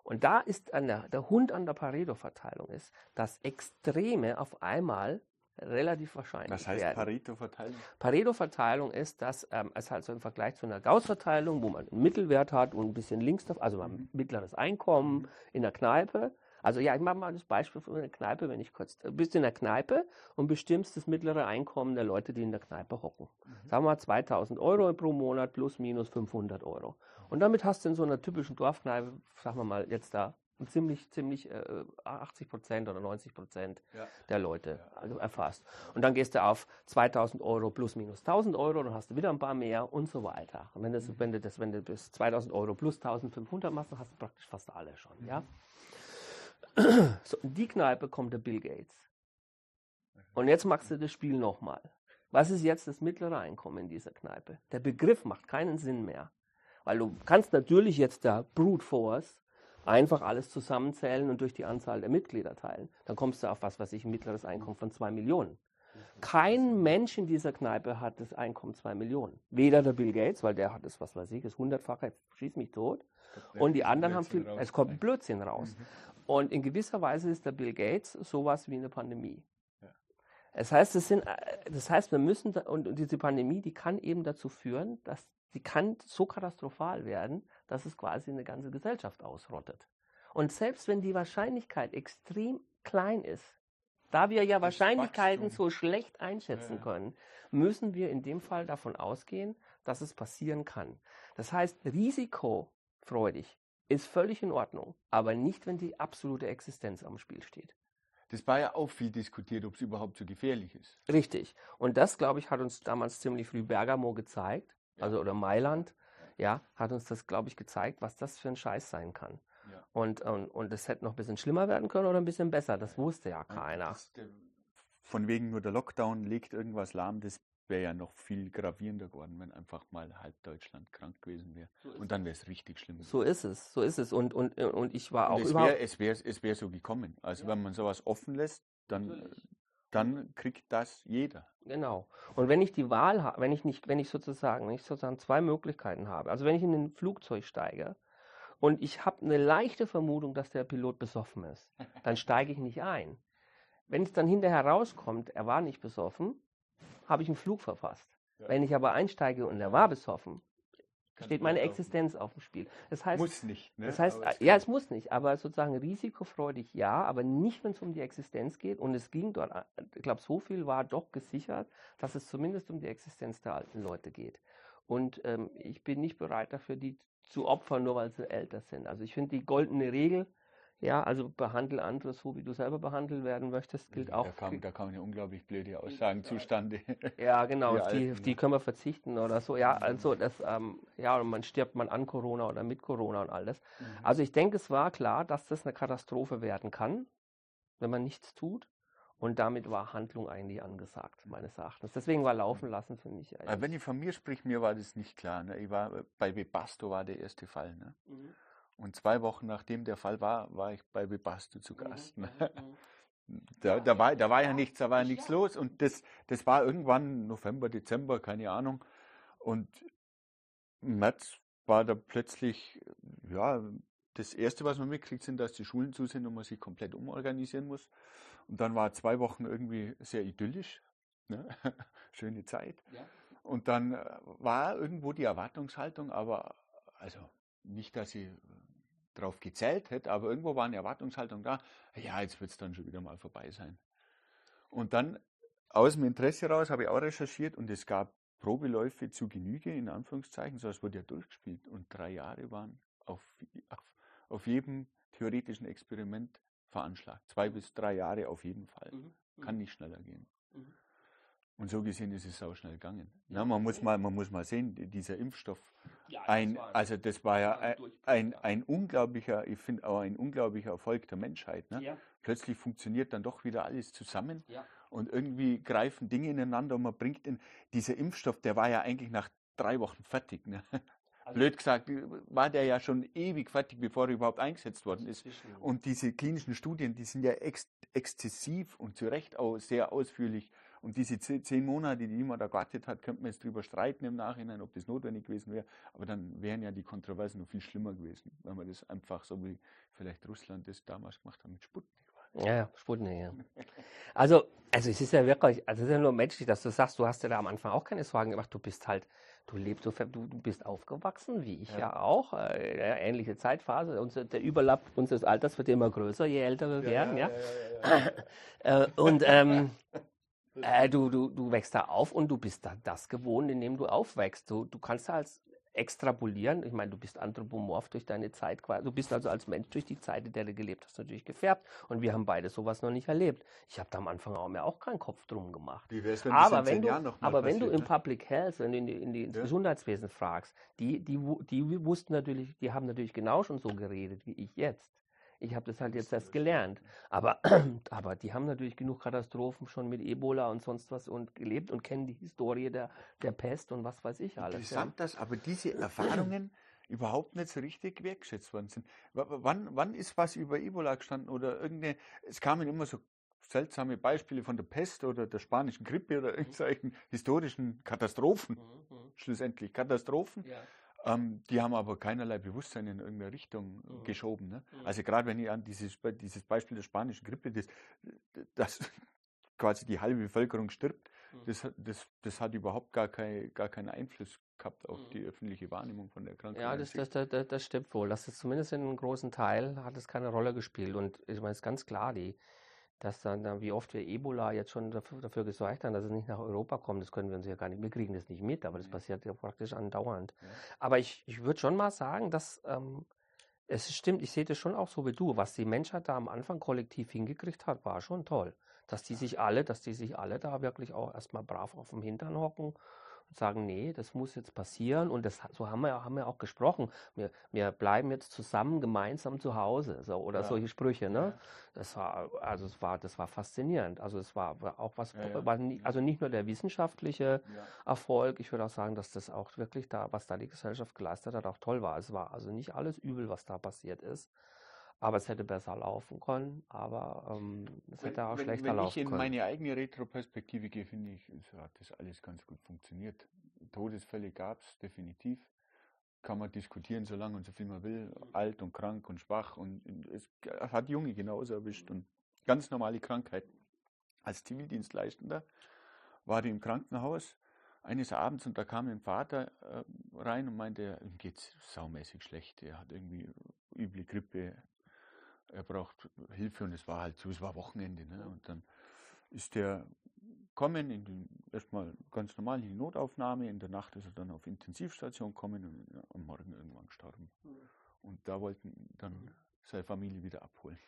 Und da ist an der, der Hund an der Pareto-Verteilung ist, dass Extreme auf einmal relativ wahrscheinlich Was heißt. Pareto-Verteilung? Pareto-Verteilung ist, dass ähm, es halt so im Vergleich zu einer Gauss-Verteilung, wo man einen Mittelwert hat und ein bisschen links, davon, also ein mittleres Einkommen in der Kneipe. Also ja, ich mache mal das Beispiel von einer Kneipe, wenn ich kurz, du bist in der Kneipe und bestimmst das mittlere Einkommen der Leute, die in der Kneipe hocken. Sagen wir mal 2000 Euro pro Monat plus minus 500 Euro. Und damit hast du in so einer typischen Dorfkneipe, sagen wir mal jetzt da, ziemlich, ziemlich äh, 80 Prozent oder 90 Prozent Ja. der Leute also erfasst. Und dann gehst du auf 2000 Euro plus minus 1000 Euro, dann hast du wieder ein paar mehr und so weiter. Und wenn, das, wenn, du, das, wenn du bis 2000 Euro plus 1500 machst, dann hast du praktisch fast alle schon. Ja? So, in die Kneipe kommt der Bill Gates. Und jetzt machst du das Spiel nochmal. Was ist jetzt das mittlere Einkommen in dieser Kneipe? Der Begriff macht keinen Sinn mehr. Weil du kannst natürlich jetzt der Brute Force einfach alles zusammenzählen und durch die Anzahl der Mitglieder teilen. Dann kommst du auf was weiß ich, ein mittleres Einkommen von zwei Millionen. Kein Mensch in dieser Kneipe hat das Einkommen zwei Millionen. Weder der Bill Gates, weil der hat das, was weiß ich, das hundertfache, schieß mich tot. Und die anderen haben viel, es kommt ein Blödsinn raus. Und in gewisser Weise ist der Bill Gates sowas wie eine Pandemie. Es heißt, es sind, äh, das heißt, wir müssen, und, diese Pandemie, die kann eben dazu führen, dass sie kann so katastrophal werden, dass es quasi eine ganze Gesellschaft ausrottet. Und selbst wenn die Wahrscheinlichkeit extrem klein ist, da wir ja Wahrscheinlichkeiten Wachstum. so schlecht einschätzen Ja, ja. können, müssen wir in dem Fall davon ausgehen, dass es passieren kann. Das heißt, risikofreudig ist völlig in Ordnung, aber nicht, wenn die absolute Existenz am Spiel steht. Das war ja auch viel diskutiert, ob es überhaupt so gefährlich ist. Richtig. Und das, glaube ich, hat uns damals ziemlich früh Bergamo gezeigt, also oder Mailand, ja, hat uns das, glaube ich, gezeigt, was das für ein Scheiß sein kann. Ja. Und, und, und es hätte noch ein bisschen schlimmer werden können oder ein bisschen besser. Das wusste ja keiner. Das, der, von wegen nur der Lockdown legt irgendwas lahm, das wäre ja noch viel gravierender geworden, wenn einfach mal halb Deutschland krank gewesen wäre. Und dann wäre es richtig schlimm. So ist es, so ist es. Und, und, und ich war auch Und es überhaupt. wäre es wär, es wär so gekommen. Also wenn man sowas offen lässt, dann, dann kriegt das jeder. Genau. Und wenn ich die Wahl habe, wenn ich nicht, wenn ich sozusagen, wenn ich sozusagen zwei Möglichkeiten habe, also wenn ich in ein Flugzeug steige und ich habe eine leichte Vermutung, dass der Pilot besoffen ist, dann steige ich nicht ein. Wenn es dann hinterher rauskommt, er war nicht besoffen, habe ich einen Flug verfasst. Ja. Wenn ich aber einsteige und er war besoffen, Kann steht meine Existenz auf dem Spiel. Das heißt, Muss nicht. Ne? das heißt, Aber ja, kann- es muss nicht, aber sozusagen risikofreudig ja, aber nicht, wenn es um die Existenz geht. Und es ging dort, äh, ich glaube, so viel war doch gesichert, dass es zumindest um die Existenz der alten Leute geht. Und ähm, ich bin nicht bereit dafür, die zu opfern, nur weil sie älter sind. Also ich finde die goldene Regel, Ja, also behandle andere so, wie du selber behandelt werden möchtest, gilt Da auch. kamen, da kamen ja unglaublich blöde Aussagen zustande. Ja, genau, Die auf die, auf die können wir verzichten oder so. Ja, also das, ähm, ja, und man stirbt man an Corona oder mit Corona und alles. Mhm. Also ich denke, es war klar, dass das eine Katastrophe werden kann, wenn man nichts tut. Und damit war Handlung eigentlich angesagt, meines Erachtens. Deswegen war Laufen lassen für mich Aber wenn ich von mir spreche, mir war das nicht klar. Ne? Ich war, bei Webasto war der erste Fall. Ne? Mhm. Und zwei Wochen nachdem der Fall war, war ich bei Webasto zu Gast. Ne? Mhm. Da, da, war, da war ja nichts, da war ja Ja. nichts los. Und das, das war irgendwann November, Dezember, keine Ahnung. Und im März war da plötzlich, ja, das Erste, was man mitkriegt, sind, dass die Schulen zu sind und man sich komplett umorganisieren muss. Und dann war zwei Wochen irgendwie sehr idyllisch. Ne? Schöne Zeit. Ja. Und dann äh, war irgendwo die Erwartungshaltung, aber also nicht, dass ich drauf gezählt hätte, aber irgendwo war eine Erwartungshaltung da, ja, jetzt wird es dann schon wieder mal vorbei sein. Und dann aus dem Interesse raus habe ich auch recherchiert und es gab Probeläufe zu Genüge, in Anführungszeichen, so es wurde ja durchgespielt und drei Jahre waren auf, auf, auf jedem theoretischen Experiment veranschlagt. Zwei bis drei Jahre auf jeden Fall. Kann nicht schneller gehen. Mhm. Und so gesehen ist es auch schnell gegangen. Ja, Ja, man, muss mal, man muss mal sehen, die- dieser Impfstoff, Ja, das ein, war- also das war ja ein ein, unglaublicher, ich finde auch ein unglaublicher Erfolg der Menschheit. Ne? Ja, Plötzlich funktioniert dann doch wieder alles zusammen ja. und irgendwie greifen Dinge ineinander und man bringt in, dieser Impfstoff, der war ja eigentlich nach drei Wochen fertig. Ne? Also- Blöd gesagt, war der ja schon ewig fertig, bevor er überhaupt eingesetzt worden ist. Und diese klinischen Studien, die sind ja ex exzessiv und zu Recht auch sehr ausführlich. Und diese ze- zehn Monate, die man da gewartet hat, könnte man jetzt drüber streiten im Nachhinein, ob das notwendig gewesen wäre. Aber dann wären ja die Kontroversen noch viel schlimmer gewesen, wenn man das einfach so wie vielleicht Russland das damals gemacht hat mit Sputnik. Ja, ja, Sputnik, ja. Also, also es ist ja wirklich, also es ist ja nur menschlich, dass du sagst, du hast ja da am Anfang auch keine Sorgen gemacht, du bist halt, du lebst, du, du, bist aufgewachsen, wie ich ja, Ja. auch, äh, ja, ähnliche Zeitphase, Unser, der Überlapp unseres Alters wird immer größer, je älter wir werden, ja. Äh, und ähm, äh, du, du, du wächst da auf und du bist da das gewohnt, in dem du aufwächst. Du, du kannst da als extrapolieren, ich meine, du bist anthropomorph durch deine Zeit, quasi. du bist also als Mensch durch die Zeit, in der du gelebt hast, natürlich gefärbt. Und wir haben beide sowas noch nicht erlebt. Ich habe da am Anfang auch mir auch keinen Kopf drum gemacht. Wie wär's, wenn Aber in wenn du, Jahren noch mal aber wenn du passiert, im ne? Public Health, wenn du in die, in die, ins Ja. Gesundheitswesen fragst, die, die, die wussten natürlich, die haben natürlich genau schon so geredet wie ich jetzt. Ich habe das halt jetzt erst gelernt. Aber, aber die haben natürlich genug Katastrophen schon mit Ebola und sonst was und gelebt und kennen die Historie der, der Pest und was weiß ich alles. Ja. Interessant, dass aber diese Erfahrungen überhaupt nicht so richtig wertgeschätzt worden sind. W- Wann, wann ist was über Ebola gestanden oder irgendeine, es kamen immer so seltsame Beispiele von der Pest oder der spanischen Grippe oder irgendwelchen historischen Katastrophen, Mhm, mhm. schlussendlich Katastrophen. Ja. Ähm, die haben aber keinerlei Bewusstsein in irgendeine Richtung Mhm. geschoben. Ne? Mhm. Also gerade wenn ich an dieses, dieses Beispiel der spanischen Grippe, das, das quasi die halbe Bevölkerung stirbt, Mhm. das, hat- das, das hat überhaupt gar, kein, gar keinen Einfluss gehabt auf Mhm. die öffentliche Wahrnehmung von der Krankheit. Ja, das, das, das, das stimmt wohl. Das ist zumindest in einem großen Teil hat es keine Rolle gespielt. Und ich meine, es ist ganz klar, die, dass dann, wie oft wir Ebola jetzt schon dafür, dafür gesorgt haben, dass es nicht nach Europa kommt, das können wir uns ja gar nicht, wir kriegen das nicht mit, aber das Nee. passiert ja praktisch andauernd. Ja. Aber ich, ich würde schon mal sagen, dass ähm, es stimmt, ich sehe das schon auch so wie du. Was die Menschheit da am Anfang kollektiv hingekriegt hat, war schon toll. Dass die sich alle, dass die sich alle da wirklich auch erstmal brav auf dem Hintern hocken und sagen, nee, das muss jetzt passieren. Und das, so haben wir, haben wir auch gesprochen. Wir, wir bleiben jetzt zusammen gemeinsam zu Hause. So, oder Ja. solche Sprüche, ne? Ja. Das war, also es war, das war faszinierend. Also es war, auch was, Ja, war nie, also nicht nur der wissenschaftliche. Erfolg, ich würde auch sagen, dass das auch wirklich da, was da die Gesellschaft geleistet hat, auch toll war. Es war also nicht alles übel, was da passiert ist. Aber es hätte besser laufen können, aber ähm, es Wenn, hätte auch wenn, schlechter wenn ich laufen in können. meine eigene Retroperspektive gehe, finde ich, hat das alles ganz gut funktioniert. Todesfälle gab es definitiv. Kann man diskutieren, so lange und so viel man will. Alt und krank und schwach. Und es hat Junge genauso erwischt. Und ganz normale Krankheit. Als Zivildienstleistender war ich im Krankenhaus eines Abends und da kam ein Vater äh, rein und meinte, ihm geht's saumäßig schlecht. Er hat irgendwie üble Grippe. Er braucht Hilfe und es war halt so, es war Wochenende. Ne? Und dann ist der kommen, in die, erstmal ganz normal in die Notaufnahme, in der Nacht ist er dann auf Intensivstation kommen und am Morgen irgendwann gestorben. Und da wollten dann seine Familie wieder abholen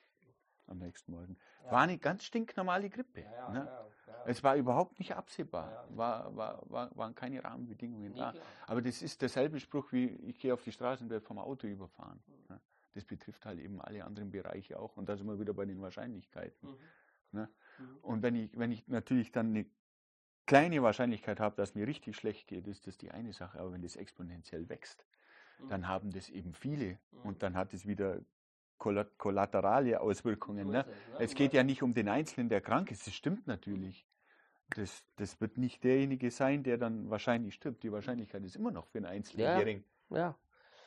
am nächsten Morgen. Ja. War eine ganz stinknormale Grippe. Ja, ne? Es war überhaupt nicht absehbar, war, war, war, waren keine Rahmenbedingungen da. Aber das ist derselbe Spruch wie, ich gehe auf die Straße und werde vom Auto überfahren. Mhm. Ne? Das betrifft halt eben alle anderen Bereiche auch. Und da sind wir wieder bei den Wahrscheinlichkeiten. Mhm. Ne? Mhm. Und wenn ich, wenn ich natürlich dann eine kleine Wahrscheinlichkeit habe, dass mir richtig schlecht geht, ist das die eine Sache. Aber wenn das exponentiell wächst, mhm. dann haben das eben viele. Mhm. Und dann hat es wieder kollaterale Auswirkungen. Ne? Es geht ja nicht um den Einzelnen, der krank ist. Das stimmt natürlich. Das, das wird nicht derjenige sein, der dann wahrscheinlich stirbt. Die Wahrscheinlichkeit ist immer noch für einen Einzelnen ja, gering. Ja.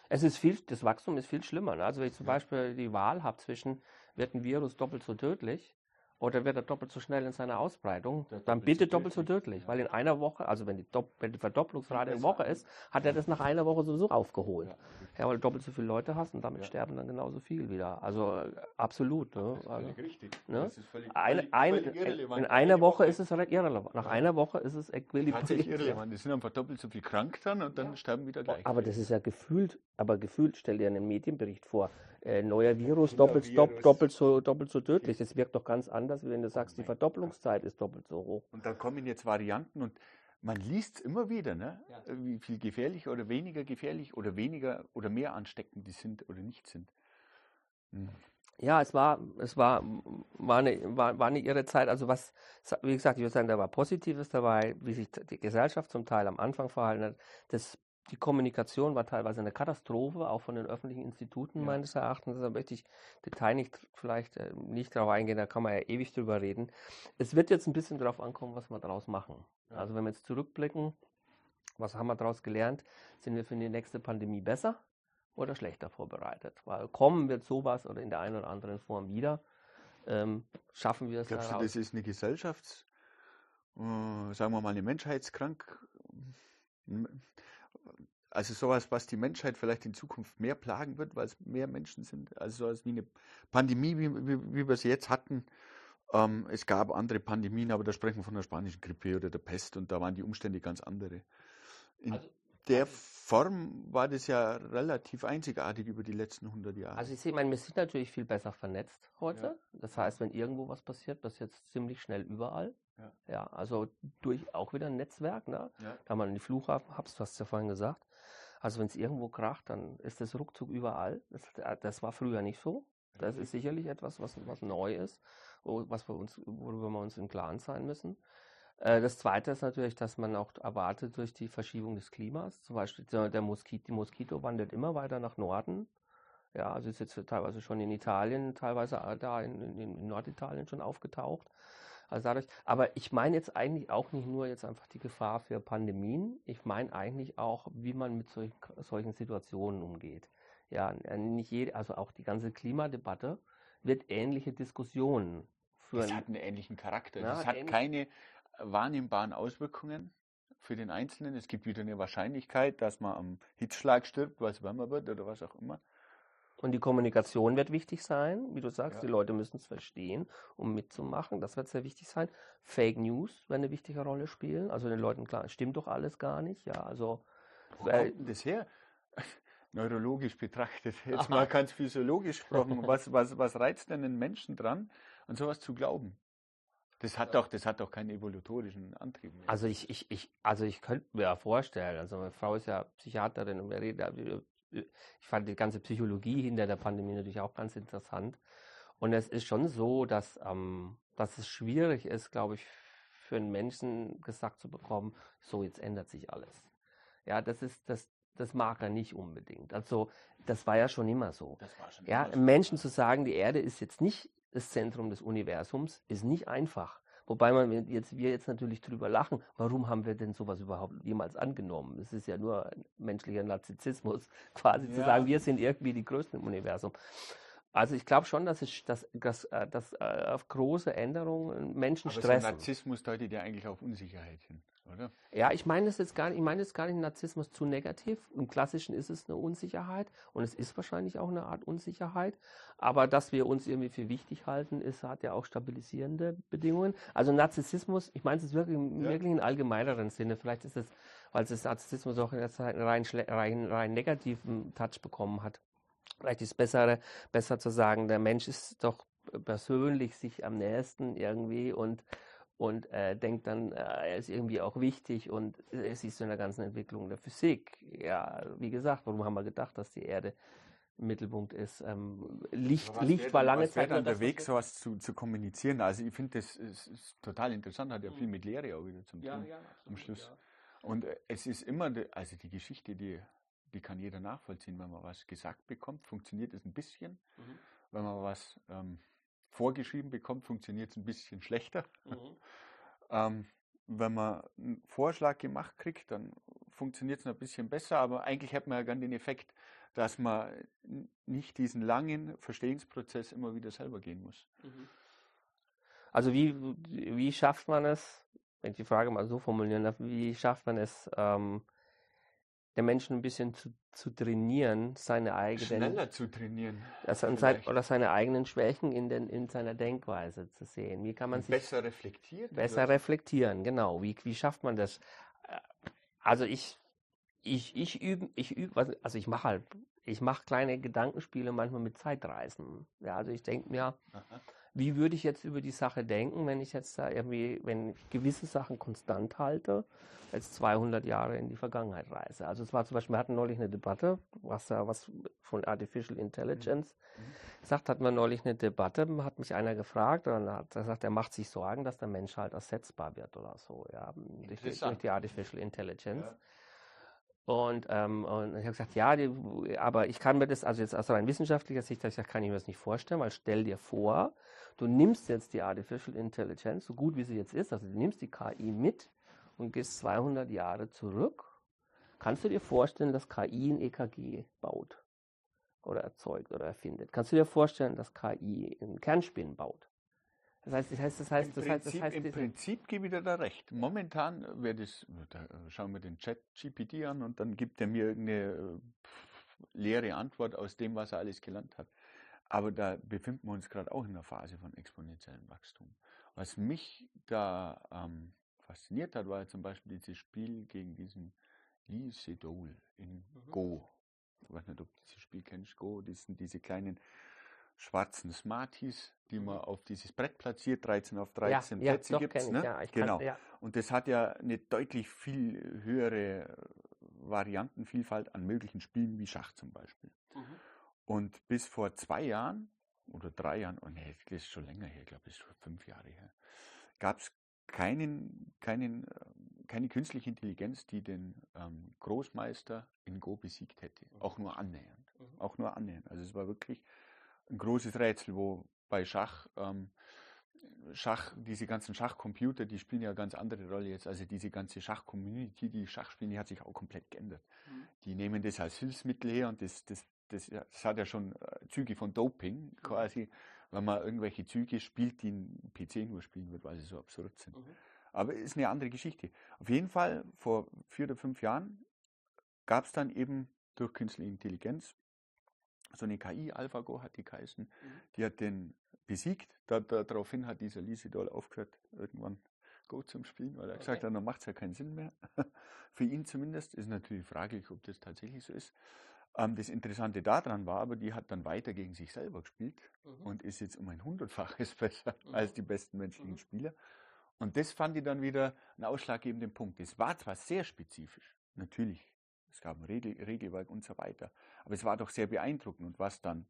Es ist viel, das Wachstum ist viel schlimmer. Ne? Also wenn ich zum Beispiel die Wahl habe zwischen, wird ein Virus doppelt so tödlich oder wird er doppelt so schnell in seiner Ausbreitung, dann bitte doppelt so tödlich. Weil in einer Woche, also wenn die, wenn die Verdopplungsrate in Woche ist, hat er das nach einer Woche sowieso aufgeholt. Ja, weil du doppelt so viele Leute hast und damit ja. sterben dann genauso viel wieder. Also äh, absolut. Ne? Das ist also, richtig. Ne? Das ist völlig, eine, völlig, völlig irrelevant. In einer Woche ist es irrelevant. Nach einer Woche ist es äquilibriert. irrelevant. Die sind einfach doppelt so viel krank dann und dann ja. sterben wieder gleich. Aber das ist ja gefühlt, aber gefühlt, stell dir einen Medienbericht vor, äh, neuer Virus, doppelt, Virus. doppelt, so, doppelt so tödlich. Das wirkt doch ganz anders, wie wenn du sagst, die Verdopplungszeit ist doppelt so hoch. Und da kommen jetzt Varianten und man liest es immer wieder, ne? Ja. wie viel gefährlicher oder weniger gefährlich oder weniger oder mehr ansteckend die sind oder nicht sind. Hm. Ja, es war, es war, war, eine, war, war eine irre Zeit. Also was, wie gesagt, ich würde sagen, da war Positives dabei, wie sich die Gesellschaft zum Teil am Anfang verhalten hat. Das die Kommunikation war teilweise eine Katastrophe, auch von den öffentlichen Instituten ja. meines Erachtens. Da möchte ich Detail nicht, vielleicht äh, nicht darauf eingehen, da kann man ja ewig drüber reden. Es wird jetzt ein bisschen darauf ankommen, was wir daraus machen. Ja. Also wenn wir jetzt zurückblicken, was haben wir daraus gelernt? Sind wir für die nächste Pandemie besser oder schlechter vorbereitet? Weil kommen wird sowas oder in der einen oder anderen Form wieder. Ähm, schaffen wir es Glaubst du, das ist eine Gesellschafts-, äh, sagen wir mal, eine Menschheitskrank also sowas, was die Menschheit vielleicht in Zukunft mehr plagen wird, weil es mehr Menschen sind. Also sowas wie eine Pandemie, wie, wie, wie wir sie jetzt hatten. Ähm, es gab andere Pandemien, aber da sprechen wir von der spanischen Grippe oder der Pest und da waren die Umstände ganz andere. In also, der also, Form war das ja relativ einzigartig über die letzten 100 Jahre. Also ich sehe, wir sind natürlich viel besser vernetzt heute. Ja. Das heißt, wenn irgendwo was passiert, passiert es ziemlich schnell überall. Ja. ja. also durch auch wieder ein Netzwerk, ne? Ja. Da man die Flughafen, hab's, du hast ja vorhin gesagt. Also wenn es irgendwo kracht, dann ist das ruckzuck überall. Das, äh, das war früher nicht so. Das ist sicherlich etwas, was, was neu ist, was wir uns, worüber wir uns im Klaren sein müssen. Äh, das Zweite ist natürlich, dass man auch erwartet durch die Verschiebung des Klimas, zum Beispiel der Moskito, die Moskito wandert immer weiter nach Norden. Ja, also ist jetzt teilweise schon in Italien, teilweise äh, da in, in, in Norditalien schon aufgetaucht. Also dadurch, aber ich meine jetzt eigentlich auch nicht nur jetzt einfach die Gefahr für Pandemien, ich meine eigentlich auch, wie man mit solchen, solchen Situationen umgeht. Ja, nicht jede, also auch die ganze Klimadebatte wird ähnliche Diskussionen führen. Es hat einen ähnlichen Charakter. Ja, es hat keine wahrnehmbaren Auswirkungen für den Einzelnen. Es gibt wieder eine Wahrscheinlichkeit, dass man am Hitzschlag stirbt, was wärmer wird oder was auch immer. Und die Kommunikation wird wichtig sein, wie du sagst, ja. die Leute müssen es verstehen, um mitzumachen. Das wird sehr wichtig sein. Fake News werden eine wichtige Rolle spielen. Also den Leuten klar, stimmt doch alles gar nicht. Ja, also. Wo kommt das her? Neurologisch betrachtet, jetzt Aha. mal ganz physiologisch gesprochen, was, was, was reizt denn den Menschen dran, an sowas zu glauben? Das hat doch, das hat doch keinen evolutorischen Antrieb mehr. Also ich, ich, ich, also ich könnte mir ja vorstellen, also meine Frau ist ja Psychiaterin und wir reden ich fand die ganze Psychologie hinter der Pandemie natürlich auch ganz interessant. Und es ist schon so, dass, ähm, dass es schwierig ist, glaube ich, für einen Menschen gesagt zu bekommen, so jetzt ändert sich alles. Ja, das ist, das, das mag er nicht unbedingt. Also, das war ja schon immer so. Schon ja, immer so. Menschen zu sagen, die Erde ist jetzt nicht das Zentrum des Universums, ist nicht einfach. Wobei man jetzt, wir jetzt natürlich drüber lachen, warum haben wir denn sowas überhaupt jemals angenommen? Es ist ja nur ein menschlicher Narzissmus, quasi ja. zu sagen, wir sind irgendwie die Größten im Universum. Also ich glaube schon, dass, es, dass, dass, äh, dass äh, auf große Änderungen Menschen Aber stressen. Aber Narzissmus deutet ja eigentlich auf Unsicherheit hin oder? Ja, ich meine es jetzt gar nicht, ich meine es gar nicht Narzissmus zu negativ. Im Klassischen ist es eine Unsicherheit und es ist wahrscheinlich auch eine Art Unsicherheit. Aber dass wir uns irgendwie für wichtig halten, ist, hat ja auch stabilisierende Bedingungen. Also Narzissmus, ich meine es wirklich, ja. wirklich in allgemeineren Sinne. Vielleicht ist es, weil es Narzissmus auch in der Zeit einen rein, rein, rein negativen Touch bekommen hat Vielleicht ist es bessere, besser zu sagen, der Mensch ist doch persönlich sich am nächsten irgendwie und, und äh, denkt dann, äh, er ist irgendwie auch wichtig und es ist so in der ganzen Entwicklung der Physik. Ja, wie gesagt, warum haben wir gedacht, dass die Erde im Mittelpunkt ist. Ähm, Licht, Licht war lange Zeit. dann der Weg, sowas zu, zu kommunizieren. Also ich finde, das ist, ist, total interessant, hat ja viel mhm. mit Lehre auch wieder zum tun ja, ja, am Schluss. Ja. Und äh, es ist immer, also die Geschichte, die, die kann jeder nachvollziehen. Wenn man was gesagt bekommt, funktioniert es ein bisschen. Mhm. Wenn man was ähm, vorgeschrieben bekommt, funktioniert es ein bisschen schlechter. Mhm. ähm, wenn man einen Vorschlag gemacht kriegt, dann funktioniert es ein bisschen besser, aber eigentlich hat man ja gern den Effekt, dass man nicht diesen langen Verstehensprozess immer wieder selber gehen muss. Mhm. Also wie, wie schafft man es, wenn ich die Frage mal so formulieren darf, wie schafft man es, ähm, der Menschen ein bisschen zu, zu trainieren, seine eigenen schneller zu trainieren, also sein, oder seine eigenen Schwächen in, den, in seiner Denkweise zu sehen. Wie kann man sich besser reflektieren? Besser oder? reflektieren, genau. Wie, wie schafft man das? Also ich ich, ich übe, ich übe, also ich mache halt, ich mache kleine Gedankenspiele manchmal mit Zeitreisen. Ja, also ich denke mir, Aha. Wie würde ich jetzt über die Sache denken, wenn ich jetzt da irgendwie, wenn ich gewisse Sachen konstant halte, als 200 Jahre in die Vergangenheit reise. Also es war zum Beispiel, wir hatten neulich eine Debatte, was was von Artificial Intelligence mhm. sagt, hatten wir neulich eine Debatte, hat mich einer gefragt und hat gesagt, er macht sich Sorgen, dass der Mensch halt ersetzbar wird oder so, ja, durch, durch die Artificial Intelligence. Ja. Und, ähm, und ich habe gesagt, ja, die, aber ich kann mir das, also jetzt aus rein wissenschaftlicher Sicht, ich kann ich mir das nicht vorstellen, weil stell dir vor, du nimmst jetzt die Artificial Intelligence, so gut wie sie jetzt ist, also du nimmst die KI mit und gehst 200 Jahre zurück. Kannst du dir vorstellen, dass KI ein EKG baut oder erzeugt oder erfindet? Kannst du dir vorstellen, dass KI einen Kernspin baut? Das heißt, das heißt, das heißt, das heißt, das heißt, Im Prinzip gebe ich dir da recht. Momentan wäre das, da schauen wir den Chat GPT an und dann gibt er mir irgendeine leere Antwort aus dem, was er alles gelernt hat. Aber da befinden wir uns gerade auch in einer Phase von exponentiellem Wachstum. Was mich da ähm, fasziniert hat, war zum Beispiel dieses Spiel gegen diesen Lee Sedol in mhm. Go. Ich weiß nicht, ob du dieses Spiel kennst, Go. Das sind diese kleinen schwarzen Smarties, die man auf dieses Brett platziert, 13 auf 13 ja, Plätze ja, gibt es. Ne? Ja, genau. Kann, ja. Und das hat ja eine deutlich viel höhere Variantenvielfalt an möglichen Spielen wie Schach zum Beispiel. Mhm. Und bis vor zwei Jahren oder drei Jahren, oh nee, das ist schon länger her, ich glaube, das ist schon fünf Jahre her, gab es keinen, keinen, keine künstliche Intelligenz, die den ähm, Großmeister in Go besiegt hätte. Mhm. Auch nur annähernd. Mhm. Auch nur annähernd. Also es war wirklich ein großes Rätsel, wo bei Schach, ähm, Schach, diese ganzen Schachcomputer, die spielen ja eine ganz andere Rolle jetzt. Also diese ganze Schachcommunity, die Schach spielen, die hat sich auch komplett geändert. Mhm. Die nehmen das als Hilfsmittel her und das, das, das, das hat ja schon äh, Züge von Doping mhm. quasi, wenn man irgendwelche Züge spielt, die ein PC nur spielen wird, weil sie so absurd sind. Mhm. Aber ist eine andere Geschichte. Auf jeden Fall, vor vier oder fünf Jahren gab es dann eben durch künstliche Intelligenz so eine KI, AlphaGo hat die geheißen, mhm. die hat den besiegt. Da, da, daraufhin hat dieser Lisidol aufgehört, irgendwann Go zum Spielen, weil er okay. gesagt hat, dann macht es ja keinen Sinn mehr. Für ihn zumindest ist natürlich fraglich, ob das tatsächlich so ist. Ähm, das Interessante daran war aber, die hat dann weiter gegen sich selber gespielt mhm. und ist jetzt um ein hundertfaches besser mhm. als die besten menschlichen mhm. Spieler. Und das fand ich dann wieder einen ausschlaggebenden Punkt. Es war zwar sehr spezifisch, natürlich es gab ein Regel, Regelwerk und so weiter. Aber es war doch sehr beeindruckend. Und was dann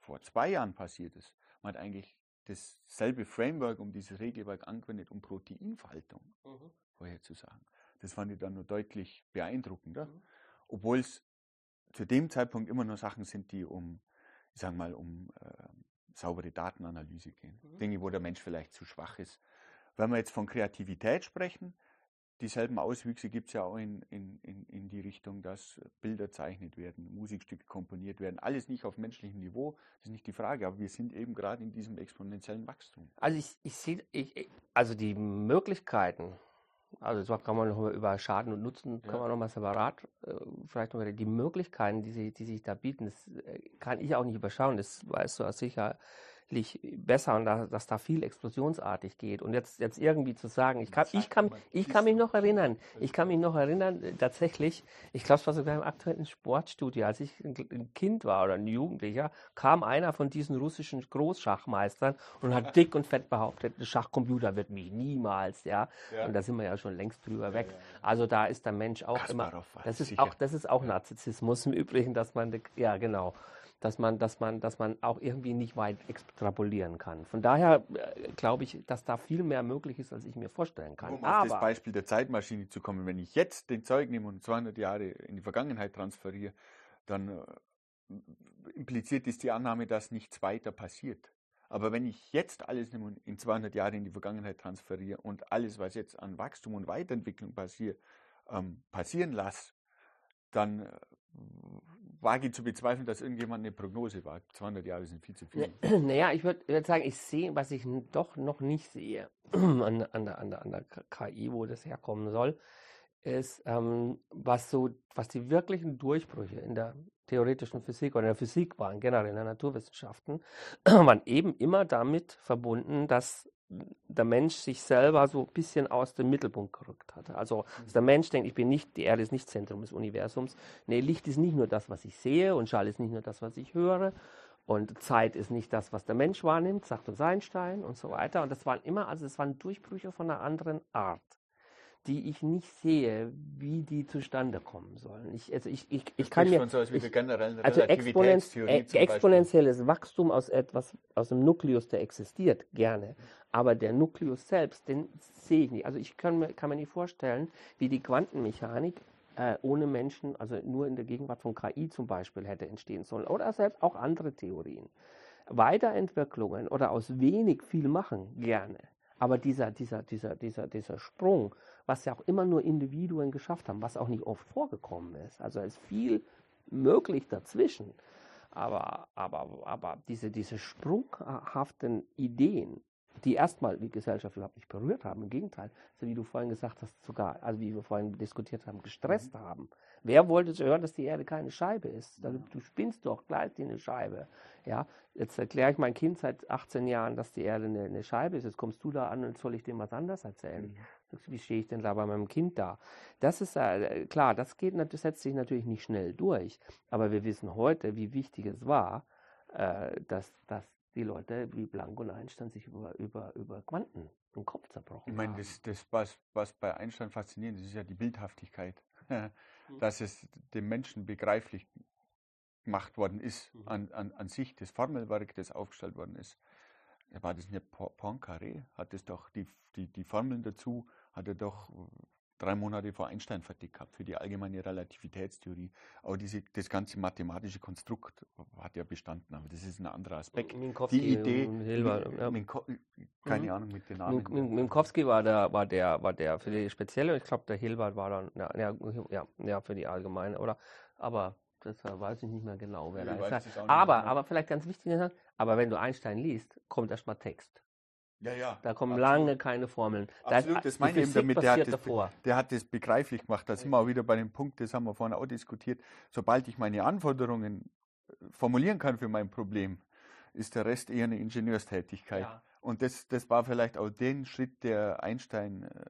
vor zwei Jahren passiert ist, man hat eigentlich dasselbe Framework um dieses Regelwerk angewendet, um Proteinfaltung mhm. vorherzusagen. Das fand ich dann nur deutlich beeindruckender. Mhm. Obwohl es zu dem Zeitpunkt immer nur Sachen sind, die um, ich sag mal, um äh, saubere Datenanalyse gehen. Mhm. Dinge, wo der Mensch vielleicht zu schwach ist. Wenn wir jetzt von Kreativität sprechen, dieselben Auswüchse gibt es ja auch in, in, in, in die Richtung, dass Bilder zeichnet werden, Musikstücke komponiert werden. Alles nicht auf menschlichem Niveau, das ist nicht die Frage, aber wir sind eben gerade in diesem exponentiellen Wachstum. Also ich, ich sehe, ich, also die Möglichkeiten, also so kann man noch mal über Schaden und Nutzen, ja. kann man noch mal separat, äh, vielleicht noch die Möglichkeiten, die, sie, die sich da bieten, das äh, kann ich auch nicht überschauen, das weißt du auch sicher besser und da, dass da viel explosionsartig geht. Und jetzt, jetzt irgendwie zu sagen, ich kann, ich kann, ich kann mich noch erinnern, ich kann mich noch erinnern, äh, tatsächlich, ich glaube, es war sogar im aktuellen Sportstudio, als ich ein Kind war oder ein Jugendlicher, kam einer von diesen russischen Großschachmeistern und hat dick und fett behauptet, der Schachcomputer wird mich niemals, ja. ja. Und da sind wir ja schon längst drüber weg. Also da ist der Mensch auch Kasparov immer, das ist auch, das ist auch Narzissmus im Übrigen, dass man, ja genau dass man, dass man, dass man auch irgendwie nicht weit extrapolieren kann. Von daher äh, glaube ich, dass da viel mehr möglich ist, als ich mir vorstellen kann. Um Aber, auf das Beispiel der Zeitmaschine zu kommen, wenn ich jetzt den Zeug nehme und 200 Jahre in die Vergangenheit transferiere, dann äh, impliziert ist die Annahme, dass nichts weiter passiert. Aber wenn ich jetzt alles nehme und in 200 Jahre in die Vergangenheit transferiere und alles, was jetzt an Wachstum und Weiterentwicklung passiert, ähm, passieren lasse, dann äh, wage zu bezweifeln, dass irgendjemand eine Prognose wagt. 200 Jahre sind viel zu viel. Naja, ich würde würd sagen, ich sehe, was ich doch noch nicht sehe an, an, der, an, der, an der KI, wo das herkommen soll, ist, ähm, was, so, was die wirklichen Durchbrüche in der theoretischen Physik oder in der Physik waren, generell in der Naturwissenschaften, waren eben immer damit verbunden, dass der Mensch sich selber so ein bisschen aus dem Mittelpunkt gerückt hatte. Also dass der Mensch denkt, ich bin nicht, die Erde ist nicht Zentrum des Universums. Nee, Licht ist nicht nur das, was ich sehe und Schall ist nicht nur das, was ich höre und Zeit ist nicht das, was der Mensch wahrnimmt, sagt uns Einstein und so weiter. Und das waren immer, also es waren Durchbrüche von einer anderen Art die ich nicht sehe, wie die zustande kommen sollen. Ich, also ich, ich, ich kann mir, so ich, also äh, exponentielles Wachstum aus etwas, aus einem Nukleus, der existiert, gerne. Aber der Nukleus selbst, den sehe ich nicht. Also ich kann mir, kann mir nicht vorstellen, wie die Quantenmechanik äh, ohne Menschen, also nur in der Gegenwart von KI zum Beispiel hätte entstehen sollen. Oder selbst auch andere Theorien. Weiterentwicklungen oder aus wenig viel machen, gerne. Aber dieser, dieser, dieser, dieser, dieser Sprung, was ja auch immer nur Individuen geschafft haben, was auch nicht oft vorgekommen ist. Also es ist viel möglich dazwischen. Aber, aber, aber diese, diese sprunghaften Ideen, die erstmal die Gesellschaft überhaupt nicht berührt haben, im Gegenteil, so wie du vorhin gesagt hast, sogar, also wie wir vorhin diskutiert haben, gestresst mhm. haben. Wer wollte hören, dass die Erde keine Scheibe ist? Also, du spinnst doch gleich die eine Scheibe. Ja, jetzt erkläre ich mein Kind seit 18 Jahren, dass die Erde eine, eine, Scheibe ist. Jetzt kommst du da an und soll ich dem was anderes erzählen? Mhm. Wie stehe ich denn da bei meinem Kind da? Das ist äh, klar, das geht, das setzt sich natürlich nicht schnell durch. Aber wir wissen heute, wie wichtig es war, äh, dass, dass die Leute wie Planck und Einstein sich über, über, über Quanten den Kopf zerbrochen ich meine, haben. Das, das was, was bei Einstein faszinierend ist, ist ja die Bildhaftigkeit. Mhm. dass es dem Menschen begreiflich gemacht worden ist mhm. an, an, an sich, das Formelwerk, das aufgestellt worden ist. War das nicht Poincaré? Hat es doch die, die, die Formeln dazu, hat er doch drei Monate vor Einstein fertig gehabt für die allgemeine Relativitätstheorie. Aber diese, das ganze mathematische Konstrukt hat ja bestanden, aber das ist ein anderer Aspekt. Minkowski die Idee, Hilbert, ja. Keine mhm. Ahnung mit den Namen. Min, Minkowski war der, war der, war der für die spezielle, ich glaube der Hilbert war dann, ja, ja, ja, für die allgemeine, oder? Aber das weiß ich nicht mehr genau, wer ja, da ist. Aber, aber vielleicht ganz wichtig, aber wenn du Einstein liest, kommt erstmal Text. Ja, ja. Da kommen absolut. lange keine Formeln. Absolut, das meine ich damit. Der hat das, der hat das, begreiflich gemacht. Da sind wir auch wieder bei dem Punkt, das haben wir vorhin auch diskutiert. Sobald ich meine Anforderungen äh, formulieren kann für mein Problem, ist der Rest eher eine Ingenieurstätigkeit. Ja. Und das, das war vielleicht auch den Schritt, der Einstein äh,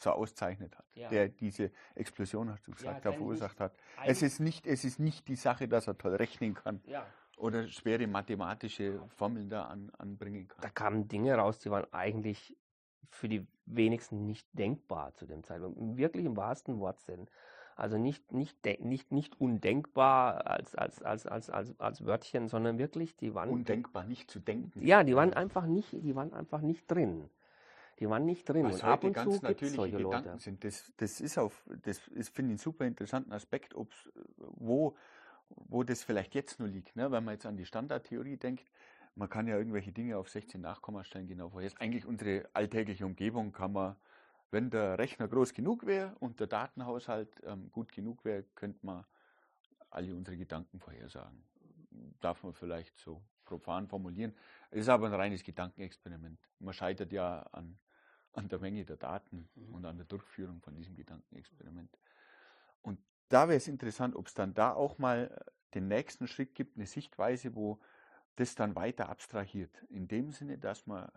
so auszeichnet hat, ja. der diese Explosion, hast du gesagt, ja, da verursacht hat. Es ist, nicht, es ist nicht die Sache, dass er toll rechnen kann. Ja oder schwere mathematische Formeln da an, anbringen kann. Da kamen Dinge raus, die waren eigentlich für die wenigsten nicht denkbar zu dem Zeitpunkt. Wirklich im wahrsten Wortsinn. Also nicht, nicht, nicht, nicht undenkbar als, als, als, als, als, als Wörtchen, sondern wirklich, die waren. Undenkbar, nicht zu denken. Ja, die waren einfach nicht, die waren einfach nicht drin. Die waren nicht drin. Was und ab und ganz zu natürliche solche Leute. sind. Das, das ist auf, das ist, finde ich, einen super interessanten Aspekt, ob's, wo wo das vielleicht jetzt nur liegt, ne? wenn man jetzt an die Standardtheorie denkt. Man kann ja irgendwelche Dinge auf 16 Nachkommastellen genau vorhersehen. Eigentlich unsere alltägliche Umgebung kann man, wenn der Rechner groß genug wäre und der Datenhaushalt ähm, gut genug wäre, könnte man alle unsere Gedanken vorhersagen. Darf man vielleicht so profan formulieren. Es ist aber ein reines Gedankenexperiment. Man scheitert ja an, an der Menge der Daten mhm. und an der Durchführung von diesem Gedankenexperiment. Und da wäre es interessant, ob es dann da auch mal äh, den nächsten Schritt gibt, eine Sichtweise, wo das dann weiter abstrahiert. In dem Sinne, dass wir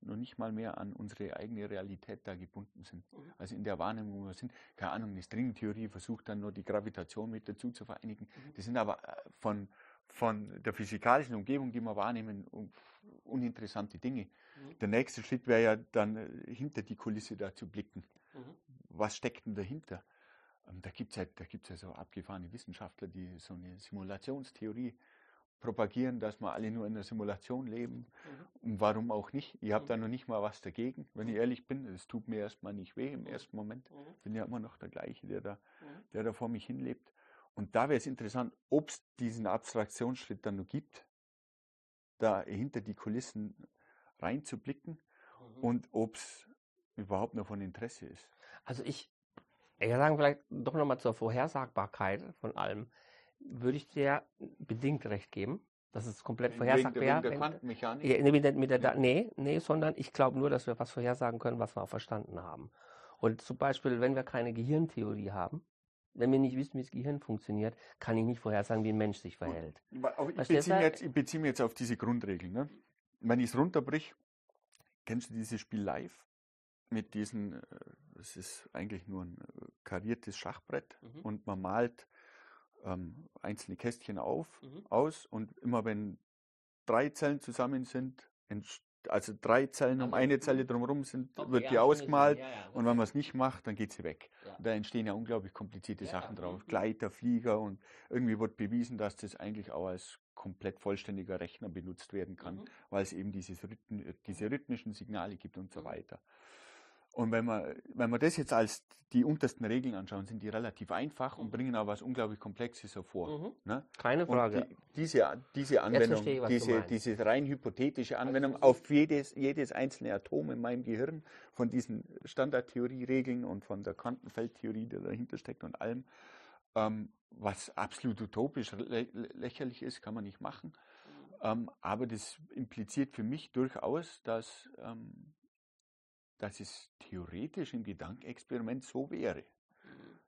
noch nicht mal mehr an unsere eigene Realität da gebunden sind. Mhm. Also in der Wahrnehmung, wo wir sind. Keine Ahnung, eine Stringtheorie versucht dann nur die Gravitation mit dazu zu vereinigen. Mhm. Das sind aber äh, von, von der physikalischen Umgebung, die wir wahrnehmen, uninteressante Dinge. Mhm. Der nächste Schritt wäre ja dann äh, hinter die Kulisse da zu blicken. Mhm. Was steckt denn dahinter? Ähm, da gibt es ja, ja so abgefahrene Wissenschaftler, die so eine Simulationstheorie propagieren, dass wir alle nur in der Simulation leben. Mhm. Und warum auch nicht? Ich habe mhm. da noch nicht mal was dagegen, wenn ich ehrlich bin. Es tut mir erstmal nicht weh im mhm. ersten Moment. Mhm. Bin ja immer noch der gleiche, der da, mhm. der da vor mich hinlebt. Und da wäre es interessant, ob es diesen Abstraktionsschritt dann noch gibt, da hinter die Kulissen reinzublicken mhm. und ob es überhaupt noch von Interesse ist. Also ich, ich sagen vielleicht doch nochmal zur Vorhersagbarkeit von allem würde ich dir bedingt recht geben. Das ist komplett vorhersagbar. Wegen der Quantenmechanik? Ja, mit der, mit der, nee, nee, sondern ich glaube nur, dass wir was vorhersagen können, was wir auch verstanden haben. Und zum Beispiel, wenn wir keine Gehirntheorie haben, wenn wir nicht wissen, wie das Gehirn funktioniert, kann ich nicht vorhersagen, wie ein Mensch sich verhält. Ich beziehe, mich jetzt, ich beziehe mich jetzt auf diese Grundregeln. Ne? Wenn ich es runterbrich, kennst du dieses Spiel live? Mit diesen, äh, es ist eigentlich nur ein äh, kariertes Schachbrett mhm. und man malt ähm, einzelne Kästchen auf, mhm. aus und immer wenn drei Zellen zusammen sind, also drei Zellen um eine Zelle drumherum sind, okay, wird die ja, ausgemalt ja, ja, und wenn man es nicht macht, dann geht sie weg. Da entstehen ja unglaublich komplizierte Sachen drauf. Mhm. Gleiter, Flieger und irgendwie wird bewiesen, dass das eigentlich auch als komplett vollständiger Rechner benutzt werden kann, mhm. weil es eben dieses Rhythm, diese rhythmischen Signale gibt und so mhm. weiter. Und wenn wir, wenn wir das jetzt als die untersten Regeln anschauen, sind die relativ einfach und mhm. bringen aber was unglaublich Komplexes hervor. Mhm. Ne? Keine Frage. Die, diese, diese Anwendung, ich, diese, diese rein hypothetische Anwendung also, auf jedes, jedes einzelne Atom in meinem Gehirn von diesen Standardtheorie-Regeln und von der Quantenfeldtheorie, die dahinter steckt und allem, ähm, was absolut utopisch lä lächerlich ist, kann man nicht machen. Mhm. Ähm, aber das impliziert für mich durchaus, dass ähm, dass es theoretisch im Gedankenexperiment so wäre,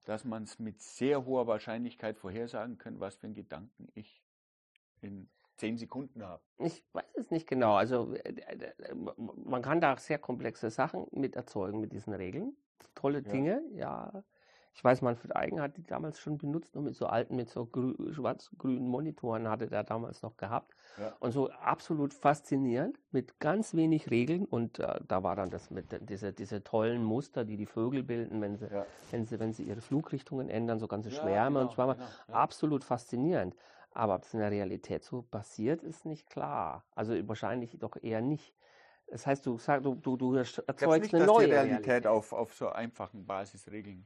dass man es mit sehr hoher Wahrscheinlichkeit vorhersagen kann, was für einen Gedanken ich in zehn Sekunden habe. Ich weiß es nicht genau. Also äh, man kann da sehr komplexe Sachen mit erzeugen mit diesen Regeln. Tolle Dinge, ja. ja. Ich weiß, Manfred Eigen hat die damals schon benutzt, nur mit so alten, mit so schwarz-grünen Monitoren hatte der damals noch gehabt. Ja. Und so absolut faszinierend, mit ganz wenig Regeln. Und äh, da war dann das mit diese, diese tollen Muster, die die Vögel bilden, wenn sie, ja. wenn sie, wenn sie ihre Flugrichtungen ändern, so ganze Schwärme ja, genau, und Schwärme. Genau, absolut faszinierend. Aber ob es in der Realität so passiert, ist nicht klar. Also wahrscheinlich doch eher nicht. Das heißt, du, sag, du, du, du erzeugst nicht, eine neue Realität, Realität. Auf, auf so einfachen Basisregeln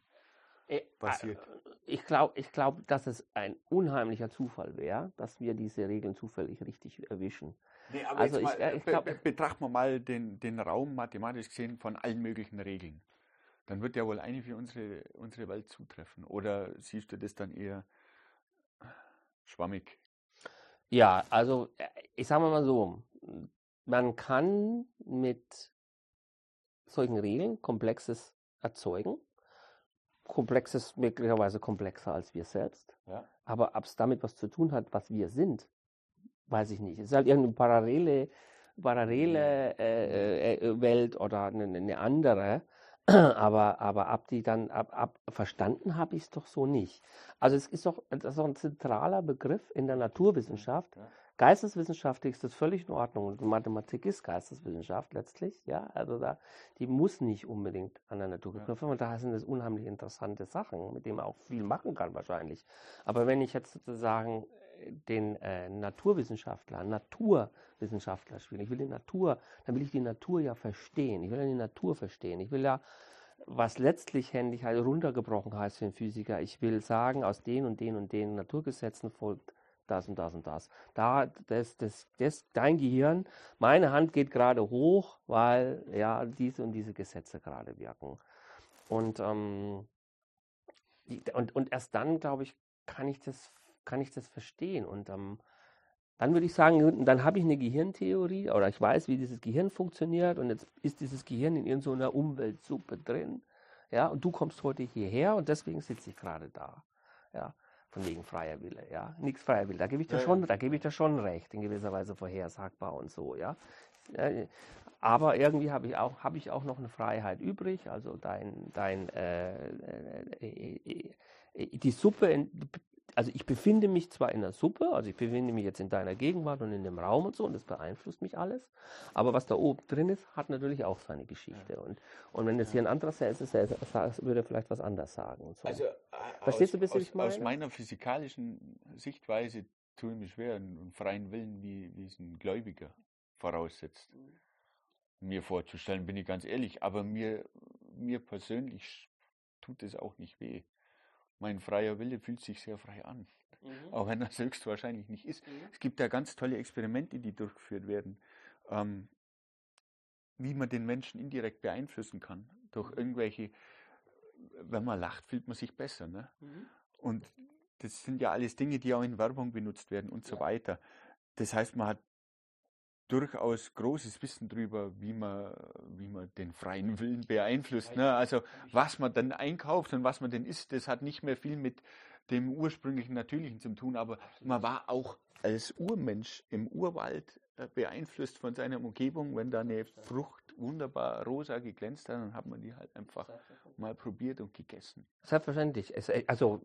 passiert. Äh, ich glaube, ich glaub, dass es ein unheimlicher Zufall wäre, dass wir diese Regeln zufällig richtig erwischen. Nee, also ich, äh, ich glaub, be betrachten wir mal den, den Raum mathematisch gesehen von allen möglichen Regeln. Dann wird ja wohl eine für unsere, unsere Welt zutreffen. Oder siehst du das dann eher schwammig? Ja, also ich sage mal so, man kann mit solchen Regeln Komplexes erzeugen komplexes, möglicherweise komplexer als wir selbst. Ja. Aber ob es damit was zu tun hat, was wir sind, weiß ich nicht. Es ist halt irgendeine parallele, parallele äh, äh, Welt oder eine, eine, andere. Aber, aber ab die dann, ab, ab verstanden habe ich es doch so nicht. Also es ist doch, das ist doch ein zentraler Begriff in der Naturwissenschaft. Ja. Geisteswissenschaftlich ist das völlig in Ordnung. Und Mathematik ist Geisteswissenschaft letztlich. Ja, also da, die muss nicht unbedingt an der Natur geknüpft werden. Und da sind es unheimlich interessante Sachen, mit denen man auch viel machen kann wahrscheinlich. Aber wenn ich jetzt sozusagen äh, den äh, Naturwissenschaftler, Naturwissenschaftler spiele, ich will die Natur, dann will ich die Natur ja verstehen. Ich will ja die Natur verstehen. Ich will ja was letztlich händisch halt runtergebrochen heißt für einen Physiker, ich will sagen, aus den und den und den Naturgesetzen folgt das und das und das. Da, das, das, das, dein Gehirn, meine Hand geht gerade hoch, weil ja diese und diese Gesetze gerade wirken. Und, ähm, und, und erst dann, glaube ich, kann ich das, kann ich das verstehen. Und ähm, dann würde ich sagen, dann habe ich eine Gehirntheorie oder ich weiß, wie dieses Gehirn funktioniert und jetzt ist dieses Gehirn in irgendeiner Umweltsuppe drin. Ja, und du kommst heute hierher und deswegen sitze ich gerade da. Ja, von wegen freier Wille, ja. Nichts freier Wille. Da gebe ich dir Ja, ja. schon, da gebe ich dir schon recht, in gewisser Weise vorhersagbar und so, ja. Äh, Aber irgendwie habe ich auch, habe ich auch noch eine Freiheit übrig. Also dein, dein, äh, äh, äh, äh, die Suppe, also ich befinde mich zwar in der Suppe, also ich befinde mich jetzt in deiner Gegenwart und in dem Raum und so, und das beeinflusst mich alles. Aber was da oben drin ist, hat natürlich auch seine Geschichte. Und, und wenn es hier ein anderer ist, ist, würde er vielleicht was anderes sagen. Und so. Also, äh, Verstehst du aus, bisschen, wie ich aus, aus meine? meiner physikalischen Sichtweise tue ich mir schwer, einen freien Willen, wie, wie es ein Gläubiger voraussetzt, mir vorzustellen, bin ich ganz ehrlich. Aber mir, mir persönlich tut es auch nicht weh. Mein freier Wille fühlt sich sehr frei an, Mhm. auch wenn das höchstwahrscheinlich nicht ist. Mhm. Es gibt ja ganz tolle Experimente, die durchgeführt werden, ähm, wie man den Menschen indirekt beeinflussen kann. Durch irgendwelche, wenn man lacht, fühlt man sich besser. Ne? Mhm. Und das sind ja alles Dinge, die auch in Werbung benutzt werden und so Ja. weiter. Das heißt, man hat durchaus großes Wissen darüber, wie man, wie man den freien Willen beeinflusst. Ne? Also was man dann einkauft und was man denn isst, das hat nicht mehr viel mit dem ursprünglichen Natürlichen zu tun, aber man war auch als Urmensch im Urwald beeinflusst von seiner Umgebung. Wenn da eine Frucht wunderbar rosa geglänzt hat, dann hat man die halt einfach mal probiert und gegessen. Selbstverständlich. Es, äh, also,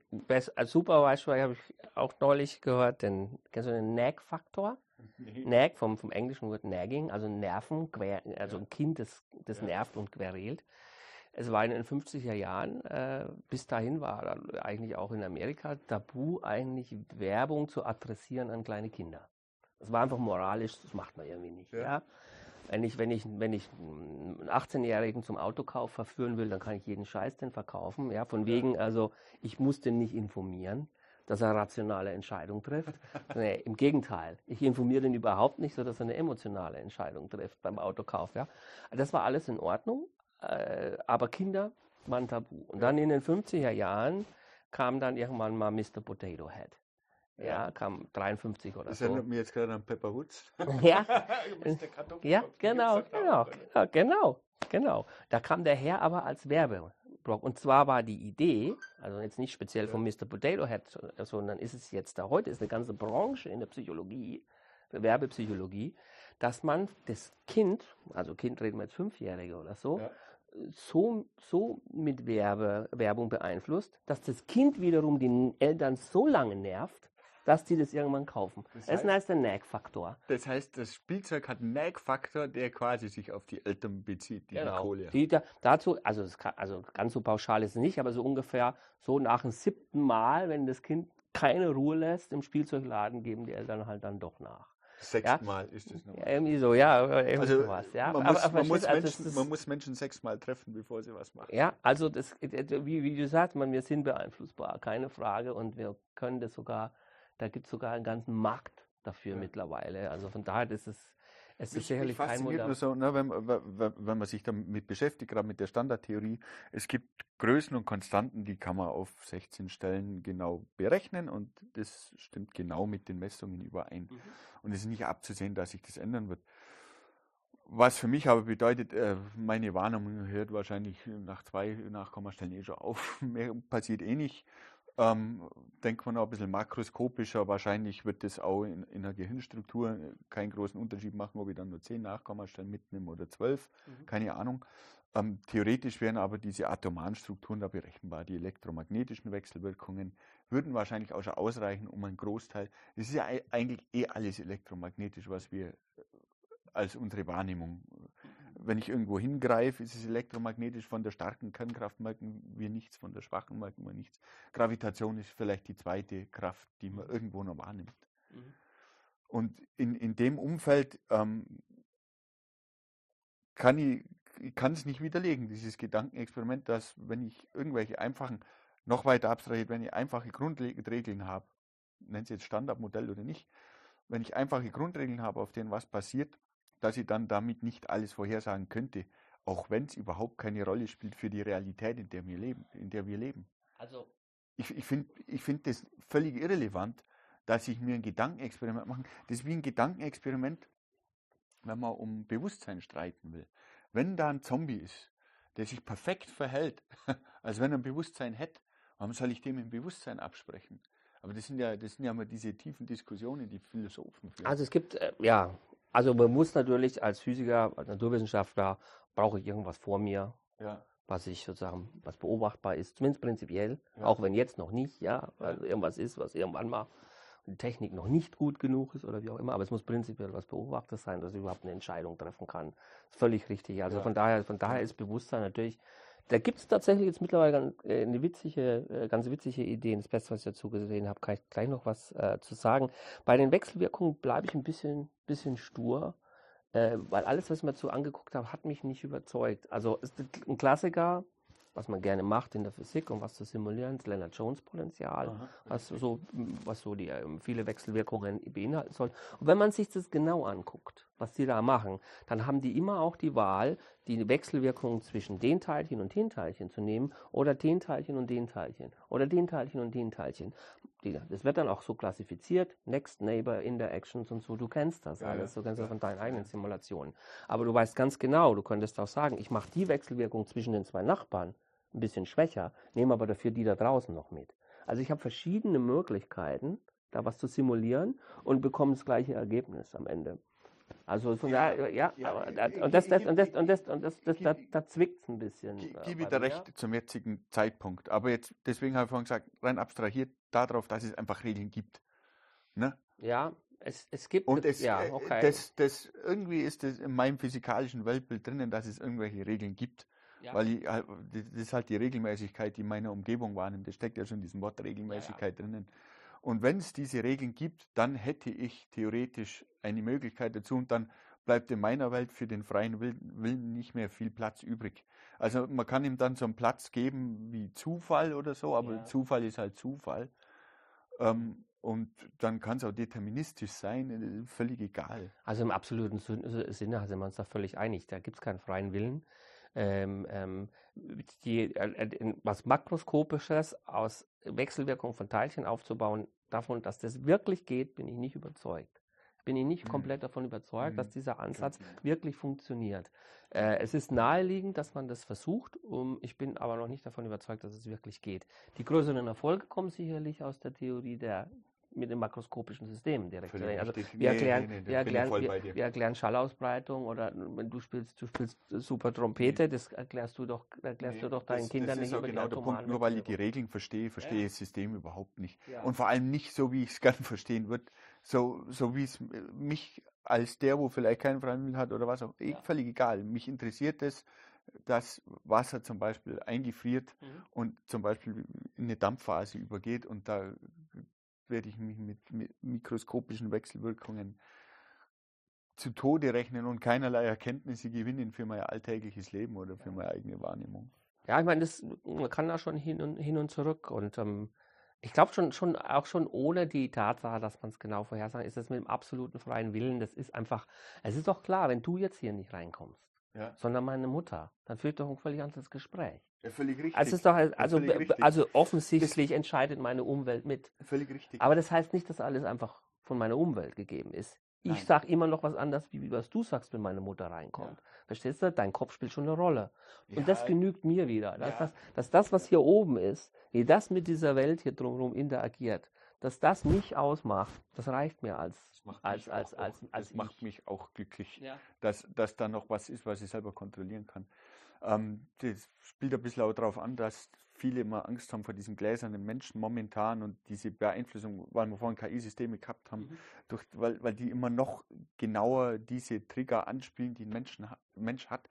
als super Beispiel habe ich auch neulich gehört, den, kennst du den Nag-Faktor? Nag vom, vom englischen Wort nagging, also Nerven, also ein Kind, das, das Ja. nervt und querelt. Es war in den 50er Jahren, äh, bis dahin war eigentlich auch in Amerika tabu, eigentlich Werbung zu adressieren an kleine Kinder. Das war einfach moralisch, das macht man irgendwie nicht. Ja. Ja. Wenn ich, wenn ich, wenn ich einen 18-Jährigen zum Autokauf verführen will, dann kann ich jeden Scheiß den verkaufen. Ja, von wegen, also ich muss den nicht informieren, dass er rationale Entscheidung trifft. nee, im Gegenteil. Ich informiere den überhaupt nicht, sodass er eine emotionale Entscheidung trifft beim Autokauf. Ja. Das war alles in Ordnung, äh, aber Kinder waren tabu. Und dann in den 50er Jahren kam dann irgendwann mal Mr. Potato Head. Ja, Ja. kam 53 oder Das so. erinnert mich jetzt gerade an Pepper Woods. Ja, ja, genau, genau, genau, genau, genau. Da kam der Herr aber als Werbeblock. Und zwar war die Idee, also jetzt nicht speziell von Mr. Potato Head, sondern ist es jetzt da heute, ist eine ganze Branche in der Psychologie, Werbepsychologie, dass man das Kind, also Kind reden wir jetzt Fünfjährige oder so, Ja. so, so mit Werbe, Werbung beeinflusst, dass das Kind wiederum die Eltern so lange nervt, dass die das irgendwann kaufen. Das Das, heißt- heißt der Nag-Faktor. Das heißt, das Spielzeug hat einen Nag-Faktor, der quasi sich auf die Eltern bezieht, die, die Kohle. Die, da, dazu, also, es kann, also ganz so pauschal ist es nicht, aber so ungefähr so nach dem siebten Mal, wenn das Kind keine Ruhe lässt im Spielzeugladen, geben die Eltern halt dann doch nach. Sechsmal ist das Ja, normal. irgendwie so, ja, irgendwie Also sowas. Ja. man, muss, aber man, muss also Menschen, ist- man muss Menschen sechsmal treffen, bevor sie was machen. Ja, also das, wie, wie du sagst, man, wir sind beeinflussbar, keine Frage. Und wir können das sogar, da gibt es sogar einen ganzen Markt dafür Ja. mittlerweile. Also von daher ist es, es ist Mich, mich sicherlich kein nur so, ne, wenn, man- wenn, wenn man sich damit beschäftigt, gerade mit der Standardtheorie, es gibt Größen und Konstanten, die kann man auf 16 Stellen genau berechnen und das stimmt genau mit den Messungen überein. Mhm. Und es ist nicht abzusehen, dass sich das ändern wird. Was für mich aber bedeutet, äh, meine Warnung hört wahrscheinlich nach zwei Nachkommastellen eh schon auf. Mehr passiert eh nicht. Ähm, denkt man noch ein bisschen makroskopischer, wahrscheinlich wird das auch in, in der Gehirnstruktur äh, keinen großen Unterschied machen, ob ich dann nur zehn Nachkommastellen mitnehme oder zwölf, Mhm. keine Ahnung. Ähm, theoretisch wären aber diese atomaren Strukturen da berechenbar. Die elektromagnetischen Wechselwirkungen würden wahrscheinlich auch schon ausreichen, um einen Großteil. Es ist ja ei- eigentlich eh alles elektromagnetisch, was wir äh, als unsere Wahrnehmung. Wenn ich irgendwo hingreife, ist es elektromagnetisch. Von der starken Kernkraft merken wir nichts, von der schwachen merken wir nichts. Gravitation ist vielleicht die zweite Kraft, die man irgendwo noch wahrnimmt. Mhm. Und in, in dem Umfeld ähm, kann ich, ich kann es nicht widerlegen, dieses Gedankenexperiment, dass wenn ich irgendwelche einfachen, noch weiter abstrahiert, wenn ich einfache Grundregeln habe, nennt es jetzt Standardmodell oder nicht, wenn ich einfache Grundregeln habe, auf denen was passiert, dass ich dann damit nicht alles vorhersagen könnte, auch wenn es überhaupt keine Rolle spielt für die Realität, in der wir leben. In der wir leben. Also, Ich, ich finde ich find das völlig irrelevant, dass ich mir ein Gedankenexperiment mache. Das ist wie ein Gedankenexperiment, wenn man um Bewusstsein streiten will. Wenn da ein Zombie ist, der sich perfekt verhält, als wenn er ein Bewusstsein hätte, warum soll ich dem im Bewusstsein absprechen? Aber das sind ja, das sind ja immer diese tiefen Diskussionen, die Philosophen führen. Also es gibt, äh, ja, also man muss natürlich als Physiker, als Naturwissenschaftler, brauche ich irgendwas vor mir, ja. was ich sozusagen, was beobachtbar ist, zumindest prinzipiell, Ja. auch wenn jetzt noch nicht, ja, also irgendwas ist, was irgendwann mal die Technik noch nicht gut genug ist oder wie auch immer, aber es muss prinzipiell was Beobachtes sein, dass ich überhaupt eine Entscheidung treffen kann. Ist völlig richtig. Also Ja. von daher, von daher ist Bewusstsein natürlich, da gibt es tatsächlich jetzt mittlerweile ganz, äh, eine witzige, äh, ganz witzige Idee. Das Beste, was ich dazu gesehen habe, kann ich gleich noch was äh, zu sagen. Bei den Wechselwirkungen bleibe ich ein bisschen, bisschen stur, äh, weil alles, was ich mir dazu angeguckt habe, hat mich nicht überzeugt. Also ist ein Klassiker, was man gerne macht in der Physik, um was zu simulieren, das Leonard-Jones-Potential Aha. was so, was so die ähm, viele Wechselwirkungen beinhalten soll. Und wenn man sich das genau anguckt, was die da machen, dann haben die immer auch die Wahl, die Wechselwirkungen zwischen den Teilchen und den Teilchen zu nehmen oder den Teilchen und den Teilchen oder den Teilchen und den Teilchen. Die, das wird dann auch so klassifiziert, Next Neighbor Interactions und so. Du kennst das Ja, alles, du kennst das von deinen eigenen Simulationen. Aber du weißt ganz genau, du könntest auch sagen, ich mache die Wechselwirkung zwischen den zwei Nachbarn ein bisschen schwächer, nehme aber dafür die da draußen noch mit. Also ich habe verschiedene Möglichkeiten, da was zu simulieren und bekomme das gleiche Ergebnis am Ende. Also von Ja, daher, ja, ja, ich- da- ich- und das, das, ich- und das, ich- und das, und das, das, ich- da, da zwickt es ein bisschen. Ge- äh, Gebe ich dir recht zum jetzigen Zeitpunkt. Aber jetzt, deswegen habe ich vorhin gesagt, rein abstrahiert darauf, dass es einfach Regeln gibt. Ne? Ja, es, es gibt, Und es, ja, äh, okay. das, das, irgendwie ist es in meinem physikalischen Weltbild drinnen, dass es irgendwelche Regeln gibt. ja. Weil ich, das ist halt die Regelmäßigkeit, die in meiner Umgebung wahrnimmt. Das steckt ja schon in diesem Wort Regelmäßigkeit drinnen. Und wenn es diese Regeln gibt, dann hätte ich theoretisch eine Möglichkeit dazu und dann bleibt in meiner Welt für den freien Willen, nicht mehr viel Platz übrig. Also man kann ihm dann so einen Platz geben wie Zufall oder so, aber Ja. Zufall ist halt Zufall. Ähm, und dann kann es auch deterministisch sein, äh, völlig egal. Also im absoluten Sin- Sinne sind wir uns da völlig einig. Da gibt es keinen freien Willen. Ähm, ähm, die, äh, äh, was Makroskopisches aus Wechselwirkung von Teilchen aufzubauen, davon, dass das wirklich geht, bin ich nicht überzeugt. Bin ich nicht Mhm. komplett davon überzeugt, dass Mhm. dieser Ansatz Okay. wirklich funktioniert. Äh, es ist naheliegend, dass man das versucht. Um, ich bin aber noch nicht davon überzeugt, dass es wirklich geht. Die größeren Erfolge kommen sicherlich aus der Theorie der mit den makroskopischen Systemen direkt. Völlig Also richtig. wir erklären, nee, nee, wir erklären, wir, wir erklären Schallausbreitung oder wenn du spielst, du spielst super Trompete, das erklärst du doch, erklärst du doch deinen das, Kindern das ist nicht auch über genau die der Punkt. Nur weil ich die. Regeln verstehe, verstehe ich das System überhaupt nicht. Ja. Und vor allem nicht so, wie ich es gern verstehen würde. So, so wie es mich als der, wo vielleicht keinen freien Willen hat oder was auch, eh, Ja. völlig egal. Mich interessiert es, dass Wasser zum Beispiel eingefriert Mhm. und zum Beispiel in eine Dampfphase übergeht und da werde ich mich mit, mit mikroskopischen Wechselwirkungen zu Tode rechnen und keinerlei Erkenntnisse gewinnen für mein alltägliches Leben oder für meine eigene Wahrnehmung. Ja, ich meine, das, man kann da schon hin und, hin und zurück. Und ähm, ich glaube schon, schon, auch schon ohne die Tatsache, dass man es genau vorhersagen, ist das mit dem absoluten freien Willen, das ist einfach, es ist doch klar, wenn du jetzt hier nicht reinkommst, Ja, sondern meine Mutter, dann führt doch ein völlig anderes Gespräch. völlig richtig. Also, es ist doch, also, richtig. also offensichtlich entscheidet meine Umwelt mit. Völlig richtig. Aber das heißt nicht, dass alles einfach von meiner Umwelt gegeben ist. Ich Nein. sag immer noch was anderes, wie was du sagst, wenn meine Mutter reinkommt. Verstehst du? Dein Kopf spielt schon eine Rolle. Und das Ja, genügt mir wieder. Dass, Ja. das, dass das, was hier oben ist, wie das mit dieser Welt hier drumherum interagiert, dass das mich ausmacht, das reicht mir als, das macht als, mich als, auch, als, als, das macht ich. mich auch glücklich, Ja. dass, dass da noch was ist, was ich selber kontrollieren kann. Ähm, das spielt ein bisschen auch darauf an, dass viele immer Angst haben vor diesen gläsernen Menschen momentan und diese Beeinflussung, weil wir vorhin KI-Systeme gehabt haben, Mhm. durch, weil, weil die immer noch genauer diese Trigger anspielen, die ein Menschen, Mensch hat.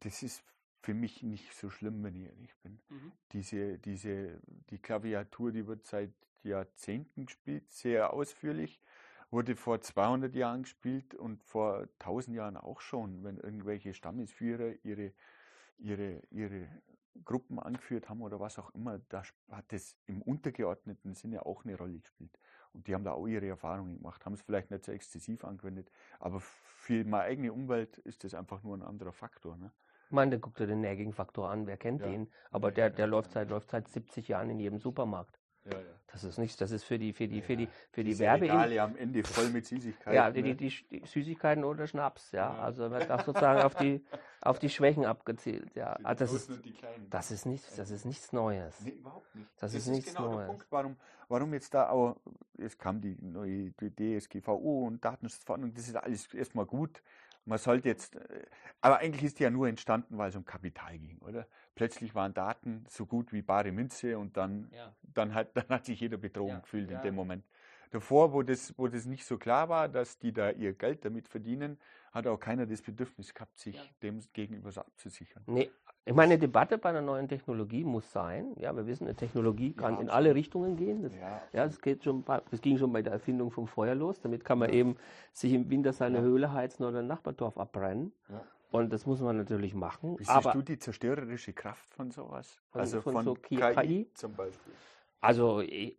Das ist für mich nicht so schlimm, wenn ich ehrlich bin. Mhm. Diese, diese, die Klaviatur, die wird seit Jahrzehnten gespielt, sehr ausführlich, wurde vor 200 Jahren gespielt und vor 1000 Jahren auch schon, wenn irgendwelche Stammesführer ihre, ihre, ihre Gruppen angeführt haben oder was auch immer, da hat es im untergeordneten Sinne auch eine Rolle gespielt. Und die haben da auch ihre Erfahrungen gemacht, haben es vielleicht nicht so exzessiv angewendet, aber für meine eigene Umwelt ist das einfach nur ein anderer Faktor. Ne? Ich meine, dann guck dir den Nagging-Faktor an, wer kennt Ja. den? Aber der, der ja, läuft, seit, läuft seit 70 Jahren in jedem Supermarkt. Ja, ja. Das ist nicht, das ist für die, für die, für die, für die Werbe. Regale am Ende voll mit Süßigkeiten. Ja, die, ne? die, die, Süßigkeiten oder Schnaps, ja. Ja. Also wird auch sozusagen auf die, auf die Schwächen abgezielt, ja. Die Ah, das ist, das ist nichts, das ist nichts Neues. Nee, überhaupt nicht. Das ist nichts genau Neues. der Punkt, warum, warum jetzt da auch, es kam die neue DSGVO und Datenschutzverordnung, das ist alles erstmal gut. Man sollte jetzt, äh, aber eigentlich ist die ja nur entstanden, weil es um Kapital ging, oder? Plötzlich waren Daten so gut wie bare Münze und dann, Ja. dann, hat, dann hat sich jeder betrogen Ja, gefühlt in dem Moment. Davor, wo das, wo das nicht so klar war, dass die da ihr Geld damit verdienen, hat auch keiner das Bedürfnis gehabt, sich dem gegenüber so abzusichern. Nee, ich meine, eine Debatte bei einer neuen Technologie muss sein. Ja, wir wissen, eine Technologie kann in absolut. alle Richtungen gehen. Das, Ja, ja, das, geht schon das ging schon bei der Erfindung vom Feuer los. Damit kann man eben sich im Winter seine Ja. Höhle heizen oder ein Nachbardorf abbrennen. Ja. Und das muss man natürlich machen. Wie siehst du die zerstörerische Kraft von sowas? Von- also von von, so KI? KI zum Beispiel. Also, ich,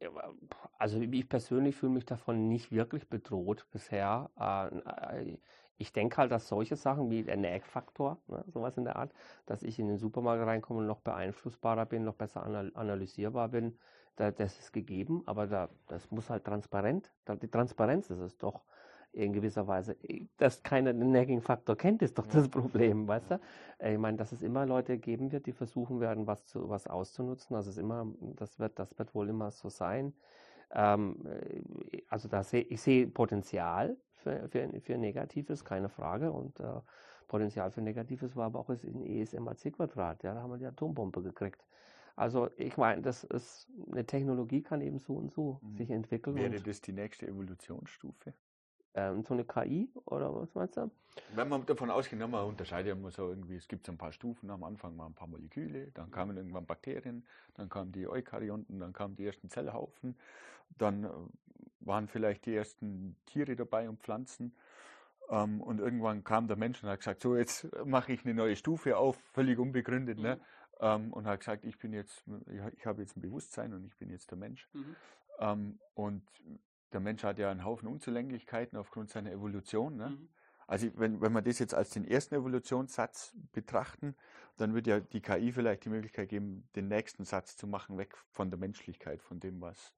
also ich persönlich fühle mich davon nicht wirklich bedroht bisher. Ich denke halt, dass solche Sachen wie der Nag-Faktor, ne, sowas in der Art, dass ich in den Supermarkt reinkomme und noch beeinflussbarer bin, noch besser anal analysierbar bin, da, das ist gegeben, aber da, das muss halt transparent, da, die Transparenz ist es doch in gewisser Weise. Dass keiner den Nagging-Faktor kennt, ist doch das Problem, weißt du? Äh, Ich meine, dass es immer Leute geben wird, die versuchen werden, was, zu, was auszunutzen. Das ist immer, das wird, das wird wohl immer so sein. Ähm, äh, also da sehe ich sehe Potenzial für, für, für Negatives, keine Frage. Und äh, Potenzial für Negatives war aber auch in ESMAC Quadrat. Ja, da haben wir die Atombombe gekriegt. Also ich meine, das ist eine Technologie kann eben so und so Mhm. sich entwickeln. Wäre das die nächste Evolutionsstufe? Ähm, so eine KI oder was meinst du? Wenn man davon ausgeht, ne, man unterscheidet ja immer so irgendwie, es gibt so ein paar Stufen, am Anfang mal ein paar Moleküle, dann kamen irgendwann Bakterien, dann kamen die Eukaryonten, dann kamen die ersten Zellhaufen, dann äh, waren vielleicht die ersten Tiere dabei und Pflanzen. Ähm, und irgendwann kam der Mensch und hat gesagt, so jetzt mache ich eine neue Stufe auf, völlig unbegründet, ne? Ähm, und hat gesagt, ich bin jetzt, ich, habe jetzt ein Bewusstsein und ich bin jetzt der Mensch. Ähm, und der Mensch hat ja einen Haufen Unzulänglichkeiten aufgrund seiner Evolution. Ne? Also wenn, wenn wir das jetzt als den ersten Evolutionssatz betrachten, dann wird ja die KI vielleicht die Möglichkeit geben, den nächsten Satz zu machen, weg von der Menschlichkeit, von dem, was,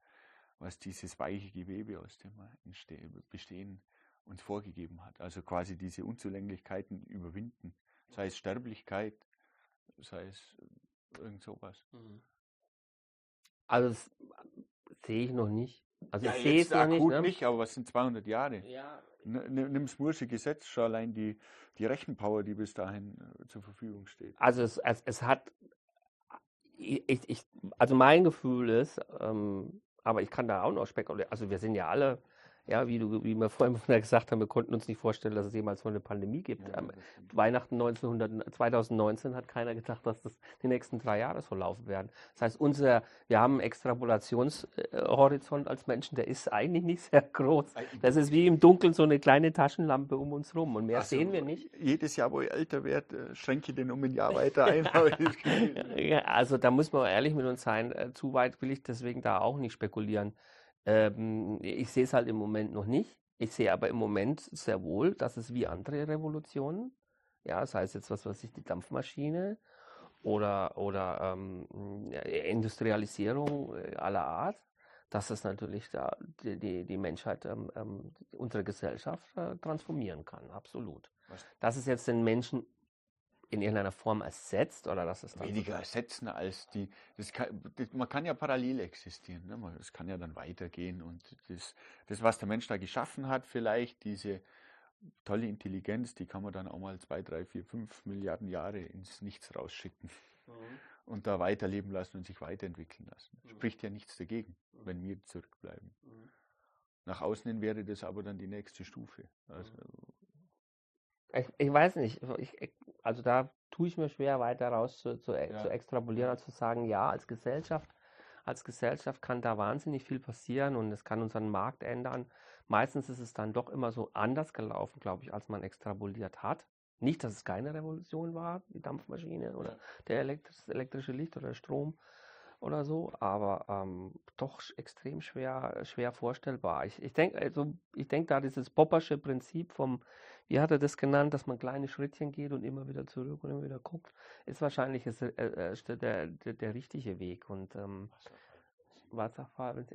was dieses weiche Gewebe, aus dem wir entste- bestehen, uns vorgegeben hat. Also quasi diese Unzulänglichkeiten überwinden. Sei es Sterblichkeit, sei es äh, irgend sowas. Also das sehe ich noch nicht. Also Ja, ich sehe es noch nicht. akut Ne? nicht, aber was sind 200 Jahre? Ja, Nimm das Moore'sche Gesetz, schau allein die, die Rechenpower, die bis dahin äh, zur Verfügung steht. Also es, es, es hat, ich, ich, also mein Gefühl ist, ähm, aber ich kann da auch noch spekulieren, also wir sind ja alle, ja, wie, du, wie wir vorhin gesagt haben, wir konnten uns nicht vorstellen, dass es jemals so eine Pandemie gibt. Ja. Weihnachten 1900, 2019 hat keiner gedacht, dass das die nächsten drei Jahre so laufen werden. Das heißt, unser, wir haben einen Extrapolationshorizont als Menschen, der ist eigentlich nicht sehr groß. Das ist wie im Dunkeln so eine kleine Taschenlampe um uns rum und mehr Also, sehen wir nicht. Jedes Jahr, wo ich älter werde, äh, schränke ich den um ein Jahr weiter ein. Ja, also da muss man ehrlich mit uns sein. Äh, Zu weit will ich deswegen da auch nicht spekulieren. Ähm, ich sehe es halt im Moment noch nicht. Ich sehe aber im Moment sehr wohl, dass es wie andere Revolutionen, ja, sei es jetzt was weiß ich, die Dampfmaschine oder, oder ähm, ja, Industrialisierung äh, aller Art, dass es natürlich da die, die, die Menschheit, ähm, ähm, unsere Gesellschaft äh, transformieren kann, absolut. Was? Dass es jetzt den Menschen in irgendeiner Form ersetzt oder dass es dann Weniger ersetzen als die. Das kann, das, man kann ja parallel existieren. Ne? Man- Das kann ja dann weitergehen. Und das, das, was der Mensch da geschaffen hat, vielleicht diese tolle Intelligenz, die kann man dann auch mal zwei, drei, vier, fünf Milliarden Jahre ins Nichts rausschicken und da weiterleben lassen und sich weiterentwickeln lassen. Mhm. Spricht ja nichts dagegen, wenn wir zurückbleiben. Mhm. Nach außen hin wäre das aber dann die nächste Stufe. Also, Ich, ich weiß nicht. Ich, also da tue ich mir schwer, weiter raus zu, zu, Ja. zu extrapolieren, als zu sagen, ja, als Gesellschaft, als Gesellschaft kann da wahnsinnig viel passieren und es kann unseren Markt ändern. Meistens ist es dann doch immer so anders gelaufen, glaube ich, als man extrapoliert hat. Nicht, dass es keine Revolution war, die Dampfmaschine oder der elektris das elektrische Licht oder Strom oder so, aber ähm, doch extrem schwer, schwer vorstellbar. Ich, ich denke, also, ich denke da dieses Poppersche Prinzip vom, wie hat er das genannt, dass man kleine Schrittchen geht und immer wieder zurück und immer wieder guckt, ist wahrscheinlich das, äh, der, der, der richtige Weg. Und ähm, Wasserfall.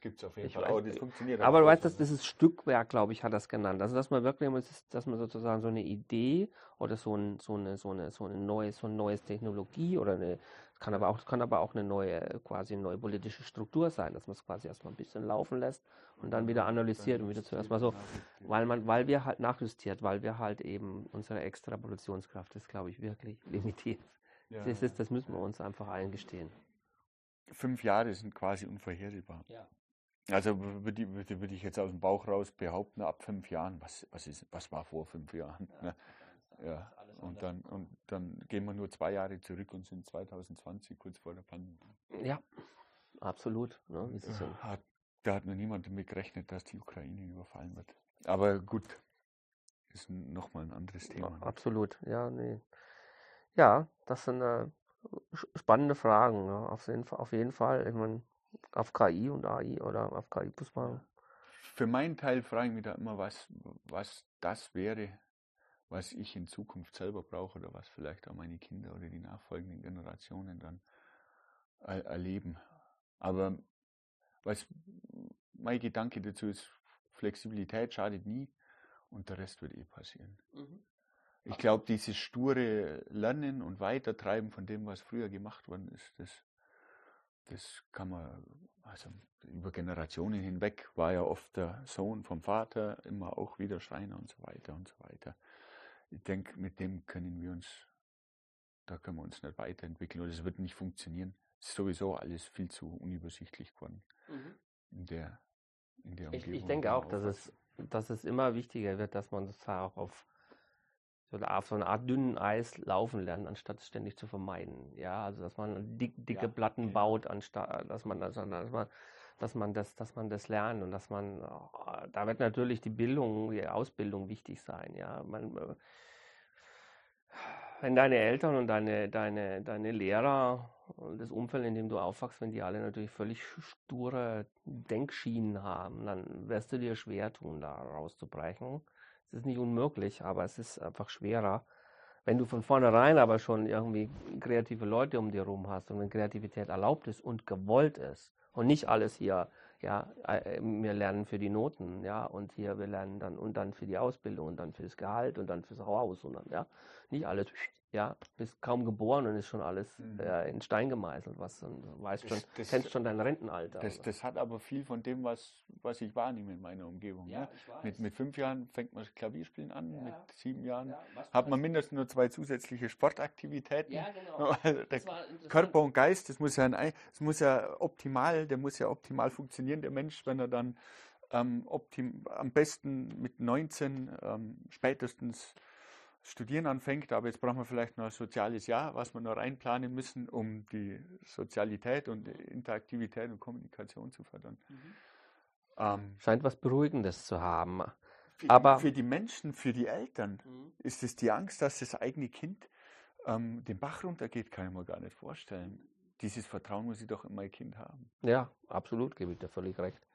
Gibt es auf jeden Fall. weiß Aber das funktioniert Aber du weißt, dass dieses Stückwerk, glaube ich, hat das genannt. Also dass man wirklich, dass man sozusagen so eine Idee oder so ein, so eine, so eine, so eine neue, so eine neue Technologie oder eine, kann aber auch, kann aber auch eine neue, quasi eine neue politische Struktur sein, dass man es quasi erstmal ein bisschen laufen lässt und dann wieder analysiert und wieder zuerst mal so, weil man, weil wir halt nachjustiert, weil wir halt eben unsere Extrapolationskraft ist, glaube ich, wirklich limitiert. Ja, Das, ist, das müssen wir uns einfach eingestehen. Fünf Jahre sind quasi unvorhersehbar. Ja. Also würde ich, würde ich jetzt aus dem Bauch raus behaupten, ab fünf Jahren, was, was, ist, was war vor fünf Jahren? Ne? Ja. Und dann, und dann gehen wir nur zwei Jahre zurück und sind 2020, kurz vor der Pandemie. Ja, absolut. Ne, Sie so- Hat, da hat noch niemand damit gerechnet, dass die Ukraine überfallen wird. Aber gut, ist nochmal ein anderes Thema. ne? Absolut, ja, nee. Ja, das sind äh, spannende Fragen, ne? auf, jeden, auf jeden Fall. Ich meine, auf KI und AI oder auf KI muss man. Für meinen Teil frage ich mich da immer, was, was das wäre, was ich in Zukunft selber brauche oder was vielleicht auch meine Kinder oder die nachfolgenden Generationen dann er erleben. Aber was mein Gedanke dazu ist, Flexibilität schadet nie und der Rest wird eh passieren. Ich glaube, dieses sture Lernen und Weitertreiben von dem, was früher gemacht worden ist, das, das kann man, also über Generationen hinweg war ja oft der Sohn vom Vater immer auch wieder Schreiner und so weiter und so weiter. Ich denke, mit dem können wir uns, da können wir uns nicht weiterentwickeln oder es wird nicht funktionieren. Es ist sowieso alles viel zu unübersichtlich geworden in der, in der Ich, Umgebung. ich in denke auch, dass es, dass es immer wichtiger wird, dass man sozusagen auch auf so, eine, auf so eine Art dünnen Eis laufen lernt, anstatt es ständig zu vermeiden. Ja, also dass man dick, dicke Ja, Platten genau. baut, anstatt dass man, also, dass man dass man das, dass man das lernt und dass man, äh, da wird natürlich die Bildung, die Ausbildung wichtig sein. Ja, man, äh, wenn deine Eltern und deine, deine, deine Lehrer und das Umfeld, in dem du aufwachst, wenn die alle natürlich völlig sture Denkschienen haben, dann wirst du dir schwer tun, da rauszubrechen. Es ist nicht unmöglich, aber es ist einfach schwerer. Wenn du von vornherein aber schon irgendwie kreative Leute um dir rum hast und wenn Kreativität erlaubt ist und gewollt ist und nicht alles hier, ja, äh, wir lernen für die Noten, ja, und hier wir lernen dann und dann für die Ausbildung und dann fürs Gehalt und dann fürs Haus und dann, ja, nicht alles, ja, bist kaum geboren und ist schon alles Mhm. äh, in Stein gemeißelt, was und weißt Das- schon, das- kennst schon dein Rentenalter. Das, das hat aber viel von dem, was, was ich wahrnehme in meiner Umgebung. ne? Mit, mit fünf Jahren fängt man Klavierspielen an, Ja. mit sieben Jahren Ja, hat man mindestens nur zwei zusätzliche Sportaktivitäten. Ja, genau. Der. Körper und Geist, das muss ja, ein, Ei- das muss ja optimal, der muss ja optimal funktionieren, der Mensch, wenn er dann ähm, optim, am besten mit 19 ähm, spätestens studieren anfängt, aber jetzt brauchen wir vielleicht noch ein soziales Jahr, was wir noch reinplanen müssen, um die Sozialität und Interaktivität und Kommunikation zu fördern. Ähm, Scheint was Beruhigendes zu haben. für, Aber- die, für die Menschen, für die Eltern ist es die Angst, dass das eigene Kind ähm, den Bach runtergeht, kann ich mir gar nicht vorstellen. Dieses Vertrauen muss ich doch in mein Kind haben. Ja, absolut, gebe ich dir völlig recht.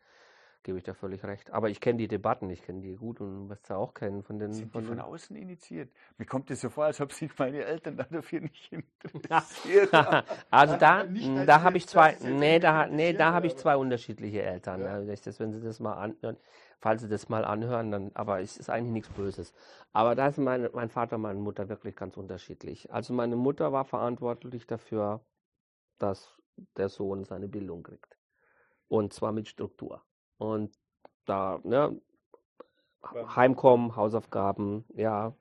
Gebe ich dir völlig recht. Aber ich kenne die Debatten, ich kenne die gut und wirst sie auch kennen von den. Sind die Von von den außen initiiert? Mir kommt es so vor, als ob sich meine Eltern da dafür nicht interessiert. also da, Nicht, da habe ich zwei, nee, da, nee, da habe ich zwei unterschiedliche Eltern. Ja. Ja. das, wenn Sie das mal anhören, falls Sie das mal anhören, dann, aber es ist eigentlich nichts Böses. Aber da sind meine, mein Vater und meine Mutter wirklich ganz unterschiedlich. Also meine Mutter war verantwortlich dafür, dass der Sohn seine Bildung kriegt. Und zwar mit Struktur. Und da, ne, Heimkommen, Hausaufgaben, ja,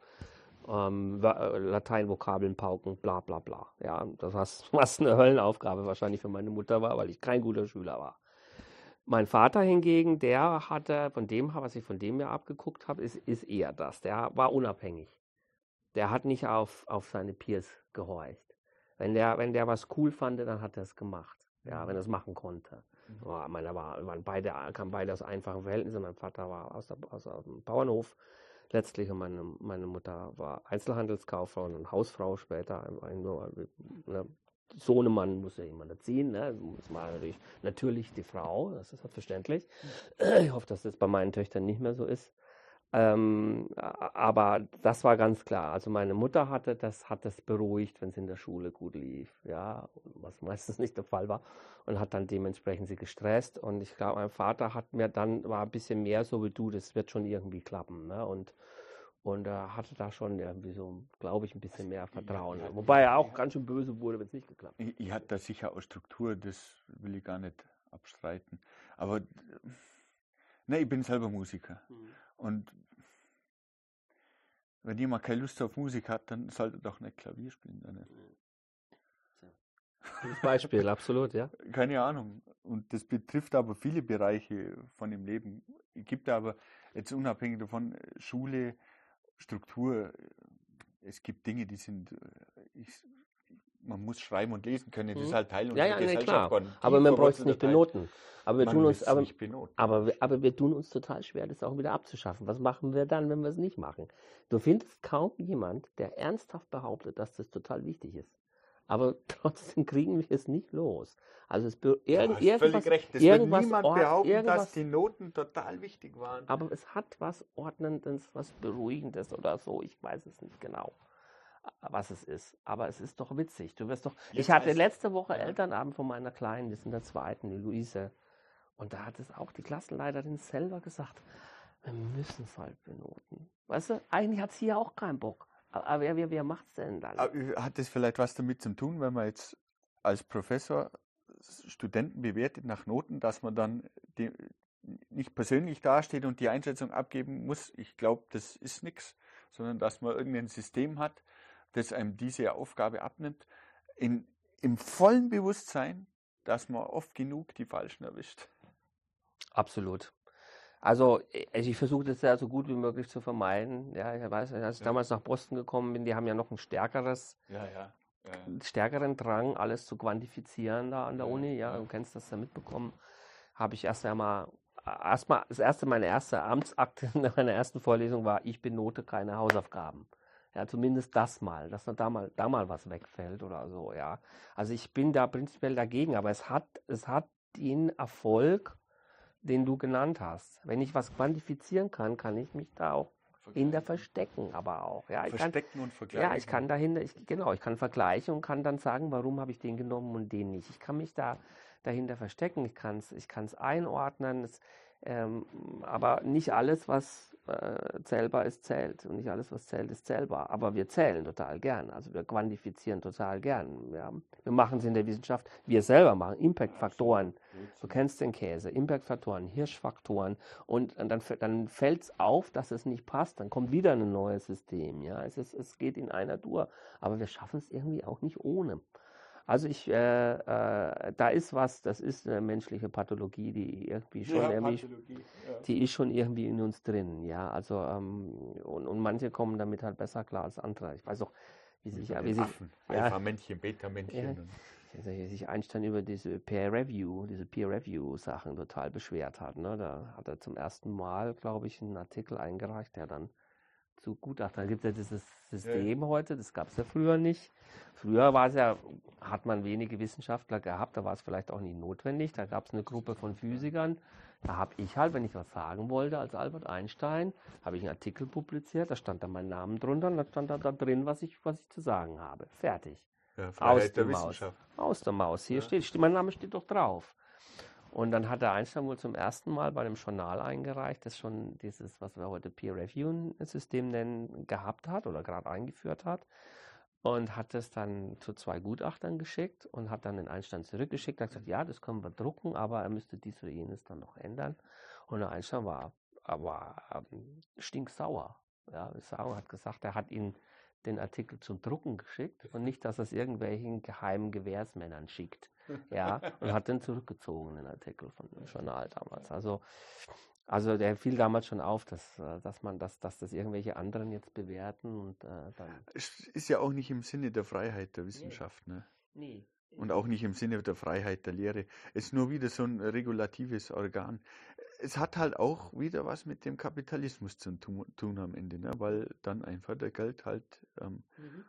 ähm, äh, Lateinvokabeln pauken, bla bla bla. Ja, das was, was eine Höllenaufgabe wahrscheinlich für meine Mutter war, weil ich kein guter Schüler war. Mein Vater hingegen, der hatte, von dem, was ich von dem mir abgeguckt habe, ist, ist eher das. Der war unabhängig. Der hat nicht auf, auf seine Peers gehorcht. Wenn der, wenn der was cool fand, dann hat er es gemacht. Ja, wenn er es machen konnte. Mhm. Ja, meine, war, waren beide, kamen beide aus einfachen Verhältnissen. Mein Vater war aus, der, aus, aus dem Bauernhof letztlich und meine, meine Mutter war Einzelhandelskauffrau und Hausfrau später. Ein, ein, ne, Sohnemann muss ja jemand erziehen, ne? Das war natürlich, natürlich die Frau, das ist selbstverständlich. Ich hoffe, dass das bei meinen Töchtern nicht mehr so ist. Ähm, aber das war ganz klar. Also meine Mutter hatte das, hat das beruhigt, wenn es in der Schule gut lief, ja, was meistens nicht der Fall war und hat dann dementsprechend sie gestresst. Und ich glaube, mein Vater hat mir dann war ein bisschen mehr so wie du, das wird schon irgendwie klappen, ne? Und und er äh, hatte da schon irgendwie so, glaube ich, ein bisschen mehr Vertrauen. Ja, Wobei er auch ganz schön böse wurde, wenn es nicht geklappt hat. Ich, ich hatte da sicher auch Struktur, das will ich gar nicht abstreiten. Aber ne, ich bin selber Musiker. Mhm. Und wenn jemand keine Lust auf Musik hat, dann sollte er doch nicht Klavier spielen. Dann Gutes Beispiel, absolut, ja. Keine Ahnung. Und das betrifft aber viele Bereiche von dem Leben. Es gibt aber jetzt unabhängig davon Schule, Struktur. Es gibt Dinge, die sind, ich, man muss schreiben und lesen können. Das ist mhm. halt Teil unserer ja, ja, Gesellschaft. Klar. Aber man braucht es nicht benoten. Aber wir, tun uns, aber, aber, wir, aber wir tun uns total schwer, das auch wieder abzuschaffen. Was machen wir dann, wenn wir es nicht machen? Du findest kaum jemand, der ernsthaft behauptet, dass das total wichtig ist. Aber trotzdem kriegen wir es nicht los. Also es ir irgendwas, völlig recht. Es wird niemand behaupten, irgendwas, dass die Noten total wichtig waren. Aber es hat was Ordnendes, was Beruhigendes oder so. Ich weiß es nicht genau was es ist. Aber es ist doch witzig. Du wirst doch. Jetzt ich hatte letzte Woche ja. Elternabend von meiner Kleinen, die ist in der zweiten, die Luise. Und da hat es auch die Klassenleiterin selber gesagt, wir müssen es halt benoten. Weißt du, eigentlich hat sie ja auch keinen Bock. Aber wer, wer, wer macht es denn dann? Hat das vielleicht was damit zu tun, wenn man jetzt als Professor Studenten bewertet nach Noten, dass man dann die, nicht persönlich dasteht und die Einschätzung abgeben muss? Ich glaube, das ist nichts, sondern dass man irgendein System hat, das einem diese Aufgabe abnimmt, in, im vollen Bewusstsein, dass man oft genug die Falschen erwischt. Absolut. Also, also ich versuche das ja so gut wie möglich zu vermeiden. Ja, ich weiß, als ich ja. damals nach Boston gekommen bin, die haben ja noch ein stärkeres, ja, ja. stärkeren Drang, alles zu quantifizieren da an der Uni. Ja, du kennst das ja mitbekommen. Habe ich erst einmal, erstmal, das erste, meine erste Amtsakte in meiner ersten Vorlesung war, ich benote keine Hausaufgaben. Ja, zumindest das mal, dass da mal, da mal was wegfällt oder so, ja. Also ich bin da prinzipiell dagegen, aber es hat, es hat den Erfolg, den du genannt hast. Wenn ich was quantifizieren kann, kann ich mich da auch in der verstecken, aber auch. Ja, ich verstecken kann, und vergleichen. Ja, ich kann dahinter, ich, genau, ich kann vergleichen und kann dann sagen, warum habe ich den genommen und den nicht. Ich kann mich da dahinter verstecken, ich kann es ich kann's einordnen, es, ähm, aber nicht alles, was äh, zählbar ist, zählt. Und nicht alles, was zählt, ist zählbar. Aber wir zählen total gern. Also wir quantifizieren total gern. Ja. Wir machen es in der Wissenschaft, wir selber machen Impact-Faktoren. Du kennst den Käse. Impact-Faktoren, Hirschfaktoren. Und, und dann, dann fällt es auf, dass es nicht passt. Dann kommt wieder ein neues System. Ja. Es, ist, es geht in einer Tour. Aber wir schaffen es irgendwie auch nicht ohne. Also ich, äh, äh, da ist was, das ist eine menschliche Pathologie, die irgendwie schon ja, irgendwie, ja. die ist schon irgendwie in uns drin, ja. Also ähm, und, und manche kommen damit halt besser klar als andere. Ich weiß auch, wie sich, ja, wie sich Alpha-Männchen, Beta-Männchen. Ja, wie sich Einstein über diese Peer Review, diese Peer Review Sachen total beschwert hat. Ne? Da hat er zum ersten Mal, glaube ich, einen Artikel eingereicht, der dann zu Gutachtern. Da gibt es ja dieses System ja. heute, das gab es ja früher nicht. Früher war es ja, hat man wenige Wissenschaftler gehabt, da war es vielleicht auch nicht notwendig. Da gab es eine Gruppe von Physikern. Da habe ich halt, wenn ich was sagen wollte, als Albert Einstein, habe ich einen Artikel publiziert, da stand dann mein Name drunter und da stand da, da drin, was ich, was ich zu sagen habe. Fertig. Ja, Aus der, der Maus. Aus der Maus. Hier ja. steht, mein Name steht doch drauf. Und dann hat der Einstein wohl zum ersten Mal bei einem Journal eingereicht, das schon dieses, was wir heute Peer-Review-System nennen, gehabt hat oder gerade eingeführt hat. Und hat es dann zu zwei Gutachtern geschickt und hat dann den Einstein zurückgeschickt. Er hat gesagt, ja, das können wir drucken, aber er müsste dies oder jenes dann noch ändern. Und der Einstein war, war ähm, stinksauer. Ja, Sauer hat gesagt, er hat ihn den Artikel zum Drucken geschickt und nicht, dass er es irgendwelchen geheimen Gewährsmännern schickt ja, und hat dann zurückgezogen, den Artikel von dem Journal damals. Also, also der fiel damals schon auf, dass, äh, dass man das, dass das irgendwelche anderen jetzt bewerten und äh, dann. Es ist ja auch nicht im Sinne der Freiheit der Wissenschaft, nee. ne? Nee. Und auch nicht im Sinne der Freiheit der Lehre. Es ist nur wieder so ein regulatives Organ. Es hat halt auch wieder was mit dem Kapitalismus zu tun am Ende, ne? weil dann einfach der Geld halt ähm, mhm.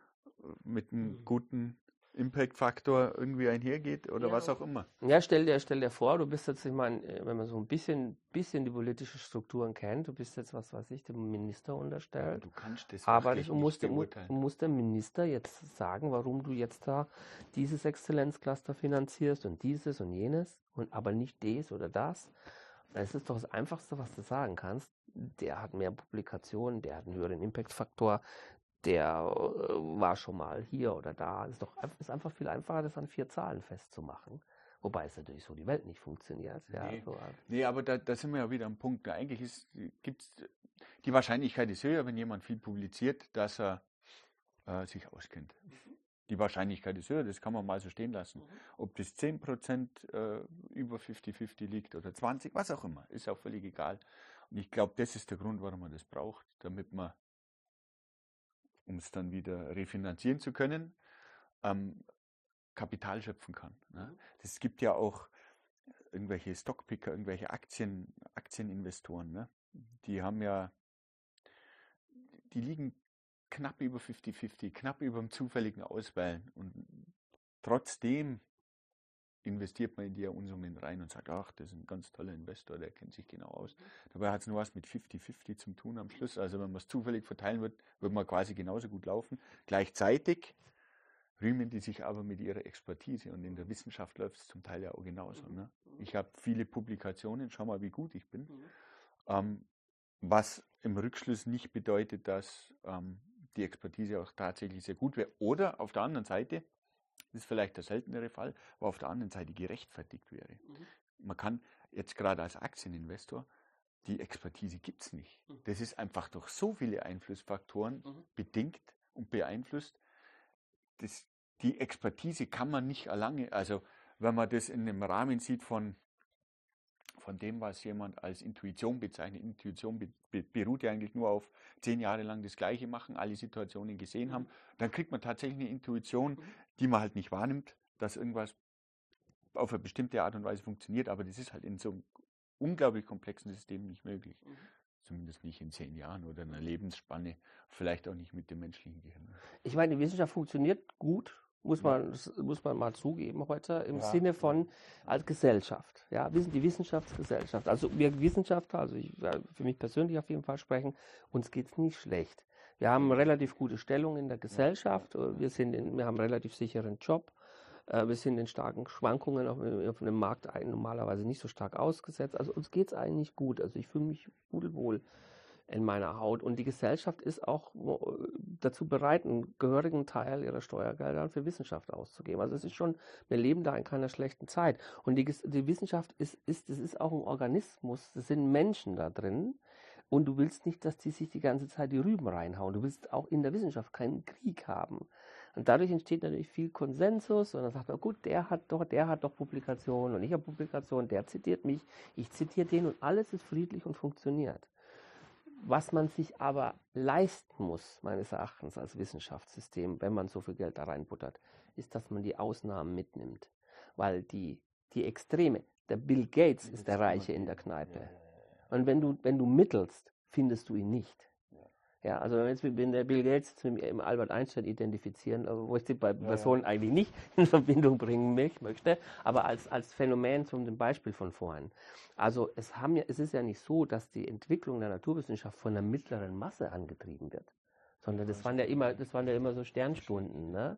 mit einem mhm. guten Impact-Faktor irgendwie einhergeht oder ja. was auch immer. Ja, stell dir, stell dir vor, du bist jetzt, ich meine, wenn man so ein bisschen, bisschen die politischen Strukturen kennt, du bist jetzt, was weiß ich, dem Minister unterstellt. Ja, du kannst das Aber ich muss, muss der Minister jetzt sagen, warum du jetzt da dieses Exzellenzcluster finanzierst und dieses und jenes und aber nicht das oder das. Das ist doch das Einfachste, was du sagen kannst. Der hat mehr Publikationen, der hat einen höheren Impact-Faktor, der äh, war schon mal hier oder da. Es ist doch ist einfach viel einfacher, das an vier Zahlen festzumachen. Wobei es natürlich so die Welt nicht funktioniert. Ja, nee, so. nee aber da, da, sind wir ja wieder am Punkt. Eigentlich ist, gibt's, die Wahrscheinlichkeit ist höher, wenn jemand viel publiziert, dass er äh, sich auskennt. Die Wahrscheinlichkeit ist höher, das kann man mal so stehen lassen. Mhm. Ob das 10% äh, über 50-50 liegt oder 20%, was auch immer, ist auch völlig egal. Und ich glaube, das ist der Grund, warum man das braucht, damit man um es dann wieder refinanzieren zu können, ähm, Kapital schöpfen kann. Ne? Mhm. Es gibt ja auch irgendwelche Stockpicker, irgendwelche Aktien, Aktieninvestoren, ne? die haben ja, die liegen knapp über 50-50, knapp über dem zufälligen Auswählen und trotzdem investiert man in die Unsummen rein und sagt, ach, das ist ein ganz toller Investor, der kennt sich genau aus. Dabei hat es nur was mit 50-50 zum tun am Schluss. Also wenn man es zufällig verteilen wird, wird man quasi genauso gut laufen. Gleichzeitig rühmen die sich aber mit ihrer Expertise und in der Wissenschaft läuft es zum Teil ja auch genauso. Ne? Ich habe viele Publikationen, schau mal, wie gut ich bin. Mhm. Ähm, was im Rückschluss nicht bedeutet, dass ähm, die Expertise auch tatsächlich sehr gut wäre. Oder auf der anderen Seite, das ist vielleicht der seltenere Fall, aber auf der anderen Seite gerechtfertigt wäre. Mhm. Man kann jetzt gerade als Aktieninvestor, die Expertise gibt es nicht. Mhm. Das ist einfach durch so viele Einflussfaktoren mhm. bedingt und beeinflusst. Das, die Expertise kann man nicht erlangen. Also wenn man das in einem Rahmen sieht von von dem, was jemand als Intuition bezeichnet. Intuition be be beruht ja eigentlich nur auf zehn Jahre lang das Gleiche machen, alle Situationen gesehen haben. Dann kriegt man tatsächlich eine Intuition, mhm. die man halt nicht wahrnimmt, dass irgendwas auf eine bestimmte Art und Weise funktioniert. Aber das ist halt in so einem unglaublich komplexen System nicht möglich. Mhm. Zumindest nicht in zehn Jahren oder einer Lebensspanne. Vielleicht auch nicht mit dem menschlichen Gehirn. Ich meine, die Wissenschaft funktioniert gut muss man, muss man mal zugeben heute, im ja. Sinne von als Gesellschaft. Ja, wir sind die Wissenschaftsgesellschaft. Also wir Wissenschaftler, also ich, für mich persönlich auf jeden Fall sprechen, uns geht es nicht schlecht. Wir haben relativ gute Stellung in der Gesellschaft, wir, sind in, wir haben einen relativ sicheren Job, äh, wir sind in starken Schwankungen auf, auf dem Markt normalerweise nicht so stark ausgesetzt. Also uns geht es eigentlich gut. Also ich fühle mich pudelwohl in meiner Haut. Und die Gesellschaft ist auch dazu bereit, einen gehörigen Teil ihrer Steuergelder für Wissenschaft auszugeben. Also es ist schon, wir leben da in keiner schlechten Zeit. Und die, die Wissenschaft ist, ist, es ist auch ein Organismus, es sind Menschen da drin. Und du willst nicht, dass die sich die ganze Zeit die Rüben reinhauen. Du willst auch in der Wissenschaft keinen Krieg haben. Und dadurch entsteht natürlich viel Konsensus und dann sagt man, gut, der hat doch, der hat doch Publikationen und ich habe Publikationen, der zitiert mich, ich zitiere den und alles ist friedlich und funktioniert. Was man sich aber leisten muss, meines Erachtens als Wissenschaftssystem, wenn man so viel Geld da reinbuttert, ist, dass man die Ausnahmen mitnimmt. Weil die, die Extreme, der Bill Gates ist der Reiche in der Kneipe. Und wenn du, wenn du mittelst, findest du ihn nicht. Ja, also wenn, jetzt, wenn der Bill Gates mit dem Albert Einstein identifizieren, wo ich die bei Personen ja, ja. eigentlich nicht in Verbindung bringen möchte, aber als, als Phänomen zum Beispiel von vorhin. Also es, haben ja, es ist ja nicht so, dass die Entwicklung der Naturwissenschaft von der mittleren Masse angetrieben wird, sondern das waren ja immer, das waren ja immer so Sternstunden. Ne?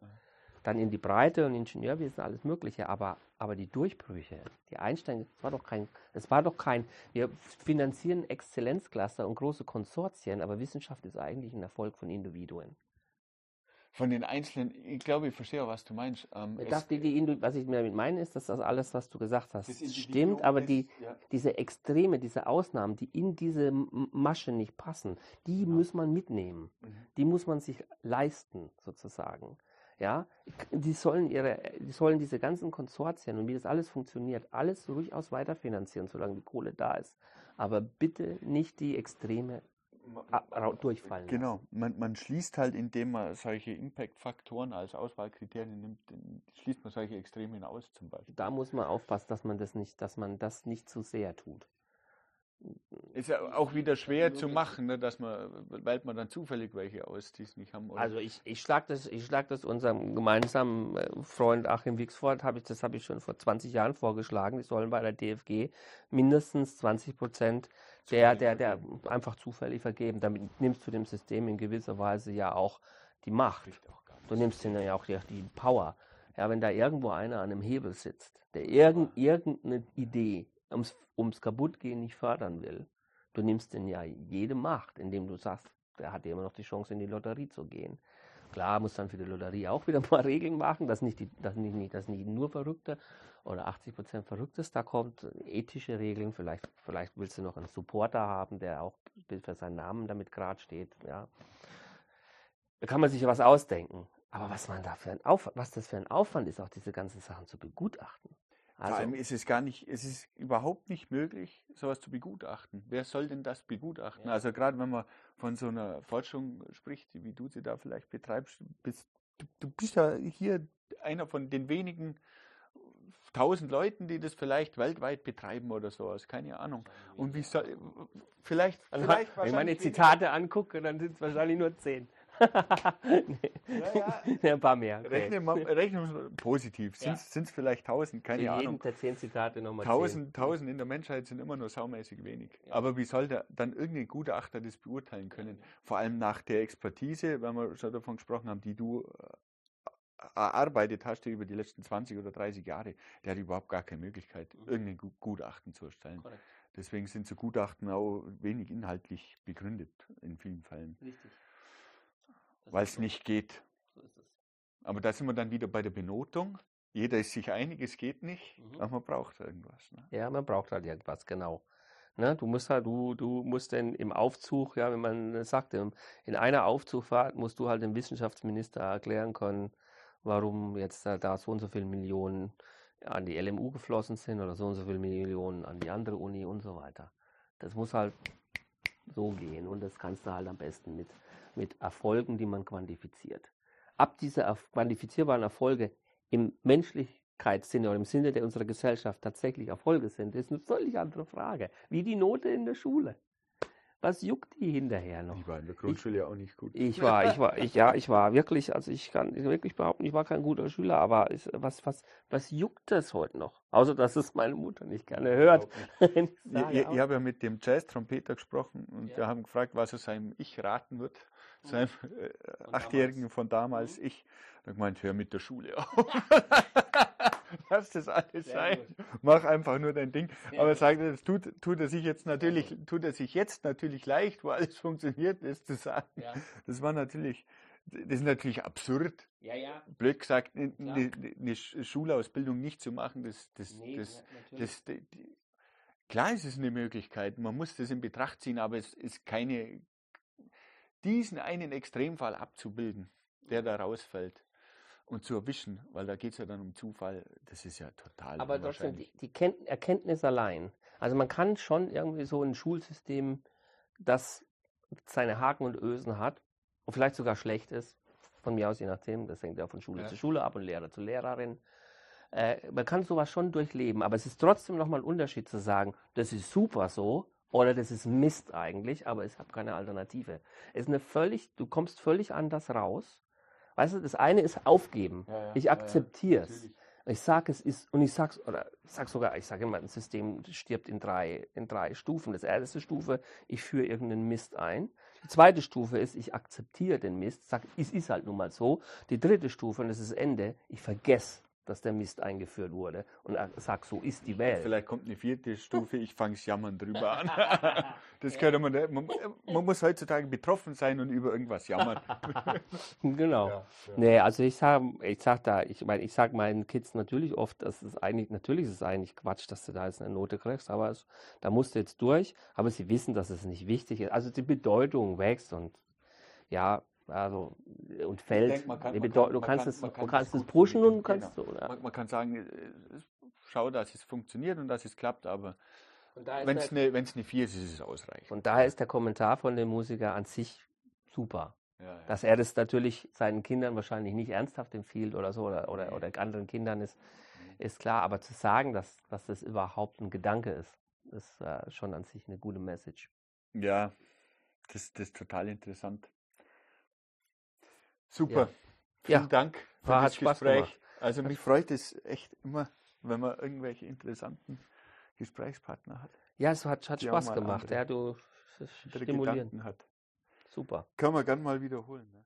Dann in die Breite und Ingenieurwesen alles Mögliche, aber, aber die Durchbrüche, die Einstein, das war doch kein, es war doch kein, wir finanzieren Exzellenzcluster und große Konsortien, aber Wissenschaft ist eigentlich ein Erfolg von Individuen. Von den Einzelnen, ich glaube, ich verstehe auch, was du meinst. Ähm, ich dachte, die, was ich damit meine, ist, dass das alles, was du gesagt hast, stimmt, aber die, ja. diese Extreme, diese Ausnahmen, die in diese Masche nicht passen, die ja. muss man mitnehmen. Mhm. Die muss man sich leisten, sozusagen. Ja, die sollen ihre, die sollen diese ganzen Konsortien und wie das alles funktioniert, alles durchaus weiterfinanzieren, solange die Kohle da ist. Aber bitte nicht die Extreme durchfallen. Genau, man, man, schließt halt, indem man solche Impact-Faktoren als Auswahlkriterien nimmt, schließt man solche Extremen aus zum Beispiel. Da muss man aufpassen, dass man das nicht, dass man das nicht zu sehr tut. Ist ja auch wieder schwer zu machen, ne, dass man, wählt man dann zufällig welche aus, die es nicht haben. Oder? Also ich, ich schlage das, ich schlag das unserem gemeinsamen äh, Freund Achim Wixford, hab ich, das habe ich schon vor 20 Jahren vorgeschlagen, die sollen bei der DFG mindestens 20 Prozent der, der, der einfach zufällig vergeben. Damit nimmst du dem System in gewisser Weise ja auch die Macht. Du nimmst ihnen ja auch die, die Power. Ja, wenn da irgendwo einer an einem Hebel sitzt, der irgend, irgendeine Idee ums, ums Kaputtgehen nicht fördern will, du nimmst den ja jede Macht, indem du sagst, der hat ja immer noch die Chance, in die Lotterie zu gehen. Klar, muss dann für die Lotterie auch wieder mal Regeln machen, dass nicht, die, dass nicht, dass nicht nur Verrückte oder 80 Prozent Verrücktes da kommt. Ethische Regeln, vielleicht, vielleicht willst du noch einen Supporter haben, der auch für seinen Namen damit gerade steht. Ja. Da kann man sich was ausdenken. Aber was man da für ein Aufwand, was das für ein Aufwand ist, auch diese ganzen Sachen zu begutachten. Also, Vor allem ist es gar nicht, es ist überhaupt nicht möglich, sowas zu begutachten. Wer soll denn das begutachten? Ja. Also gerade wenn man von so einer Forschung spricht, wie du sie da vielleicht betreibst, bist, du, du bist ja hier einer von den wenigen tausend Leuten, die das vielleicht weltweit betreiben oder sowas, keine Ahnung. Und wie soll, vielleicht, vielleicht Wenn ich meine Zitate angucke, dann sind es wahrscheinlich nur zehn. Nee. Ja, ja. Ein paar mehr. Okay. Rechnen wir rechne positiv. Sind es ja. vielleicht tausend? Keine Für Ahnung. der zehn Zitate nochmal Tausend, tausend in der Menschheit sind immer nur saumäßig wenig. Aber wie soll der, dann irgendein Gutachter das beurteilen können? Vor allem nach der Expertise, wenn wir schon davon gesprochen haben, die du äh, erarbeitet hast über die letzten 20 oder 30 Jahre, der hat überhaupt gar keine Möglichkeit, mhm. irgendein Gutachten zu erstellen. Korrekt. Deswegen sind so Gutachten auch wenig inhaltlich begründet in vielen Fällen. Richtig weil es nicht geht. So ist es. Aber da sind wir dann wieder bei der Benotung. Jeder ist sich einig, es geht nicht, mhm. aber man braucht irgendwas. Ne? Ja, man braucht halt irgendwas, genau. Ne, du musst halt, du, du musst denn im Aufzug, ja, wenn man sagt, in einer Aufzugfahrt musst du halt dem Wissenschaftsminister erklären können, warum jetzt da so und so viele Millionen an die LMU geflossen sind oder so und so viele Millionen an die andere Uni und so weiter. Das muss halt so gehen und das kannst du halt am besten mit mit Erfolgen, die man quantifiziert. Ab diese quantifizierbaren Erfolge im Menschlichkeitssinne oder im Sinne der unserer Gesellschaft tatsächlich Erfolge sind, ist eine völlig andere Frage. Wie die Note in der Schule. Was juckt die hinterher noch? Ich war in der Grundschule ja auch nicht gut. Ich war, ich war, ich, ja, ich war wirklich, also ich kann wirklich behaupten, ich war kein guter Schüler, aber ich, was, was, was juckt das heute noch? Außer, dass es meine Mutter nicht gerne hört. ich, ich, ich habe ja mit dem Jazz-Trompeter gesprochen und ja. wir haben gefragt, was er seinem Ich raten wird seinem äh, Achtjährigen von damals, mhm. ich, dann gemeint, hör mit der Schule auf. Lass das alles Sehr sein. Gut. Mach einfach nur dein Ding. Sehr Aber sagt das tut, tut er sich jetzt natürlich, tut er sich jetzt natürlich leicht, wo alles funktioniert, das zu sagen. Ja. Das war natürlich, das ist natürlich absurd. Ja, ja. Blöd gesagt, eine, eine Schulausbildung nicht zu machen, das, das, nee, das, das, das, klar ist es eine Möglichkeit. Man muss das in Betracht ziehen, aber es ist keine, diesen einen Extremfall abzubilden, der da rausfällt und zu erwischen, weil da geht es ja dann um Zufall, das ist ja total Aber trotzdem, die, die Erkenntnis allein, also man kann schon irgendwie so ein Schulsystem, das seine Haken und Ösen hat und vielleicht sogar schlecht ist, von mir aus je nachdem, das hängt ja von Schule ja. zu Schule ab und Lehrer zu Lehrerin, äh, man kann sowas schon durchleben, aber es ist trotzdem nochmal ein Unterschied zu sagen, das ist super so oder das ist Mist eigentlich, aber ich habe keine Alternative. Es ist eine völlig, du kommst völlig anders raus. Weißt du, das eine ist aufgeben. Ja, ja, ich akzeptiere es. Ich sage, es ist, und ich sage oder ich sag sogar, ich sage immer, ein System stirbt in drei, in drei Stufen. Das erste Stufe, ich führe irgendeinen Mist ein. Die zweite Stufe ist, ich akzeptiere den Mist, sage, es ist halt nun mal so. Die dritte Stufe, und das ist das Ende, ich vergesse dass der Mist eingeführt wurde und sagt, so ist die Welt. Vielleicht kommt eine vierte Stufe, ich fange es jammern drüber an. das könnte man, man, man, muss heutzutage betroffen sein und über irgendwas jammern. genau. Ja, ja. Nee, also ich sage ich sag da, ich meine, ich sage meinen Kids natürlich oft, dass es eigentlich, natürlich ist es eigentlich Quatsch, dass du da jetzt eine Note kriegst, aber es, da musst du jetzt durch, aber sie wissen, dass es nicht wichtig ist. Also die Bedeutung wächst und ja, also und fällt. Denk, man kann, man kann, du kannst es, du kannst es pushen und kannst genau. so. Man, man, kann sagen, schau, dass es funktioniert und dass es klappt, aber wenn es eine, eine 4 ist, ist es ausreichend. Und daher ist der Kommentar von dem Musiker an sich super. Ja, ja. Dass er das natürlich seinen Kindern wahrscheinlich nicht ernsthaft empfiehlt oder so oder, oder, oder anderen Kindern ist, ist klar. Aber zu sagen, dass, dass das überhaupt ein Gedanke ist, ist äh, schon an sich eine gute Message. Ja, das, das ist total interessant. Super. Vielen Ja, Dank für war- das hat Spaß Gespräch. gemacht. Also mich freut es echt immer, wenn man irgendwelche interessanten Gesprächspartner hat, Ja, es hat, hat Spaß gemacht. Ja, du andere stimulieren. Gedanken hat. Super. Können wir gern mal wiederholen. Ne?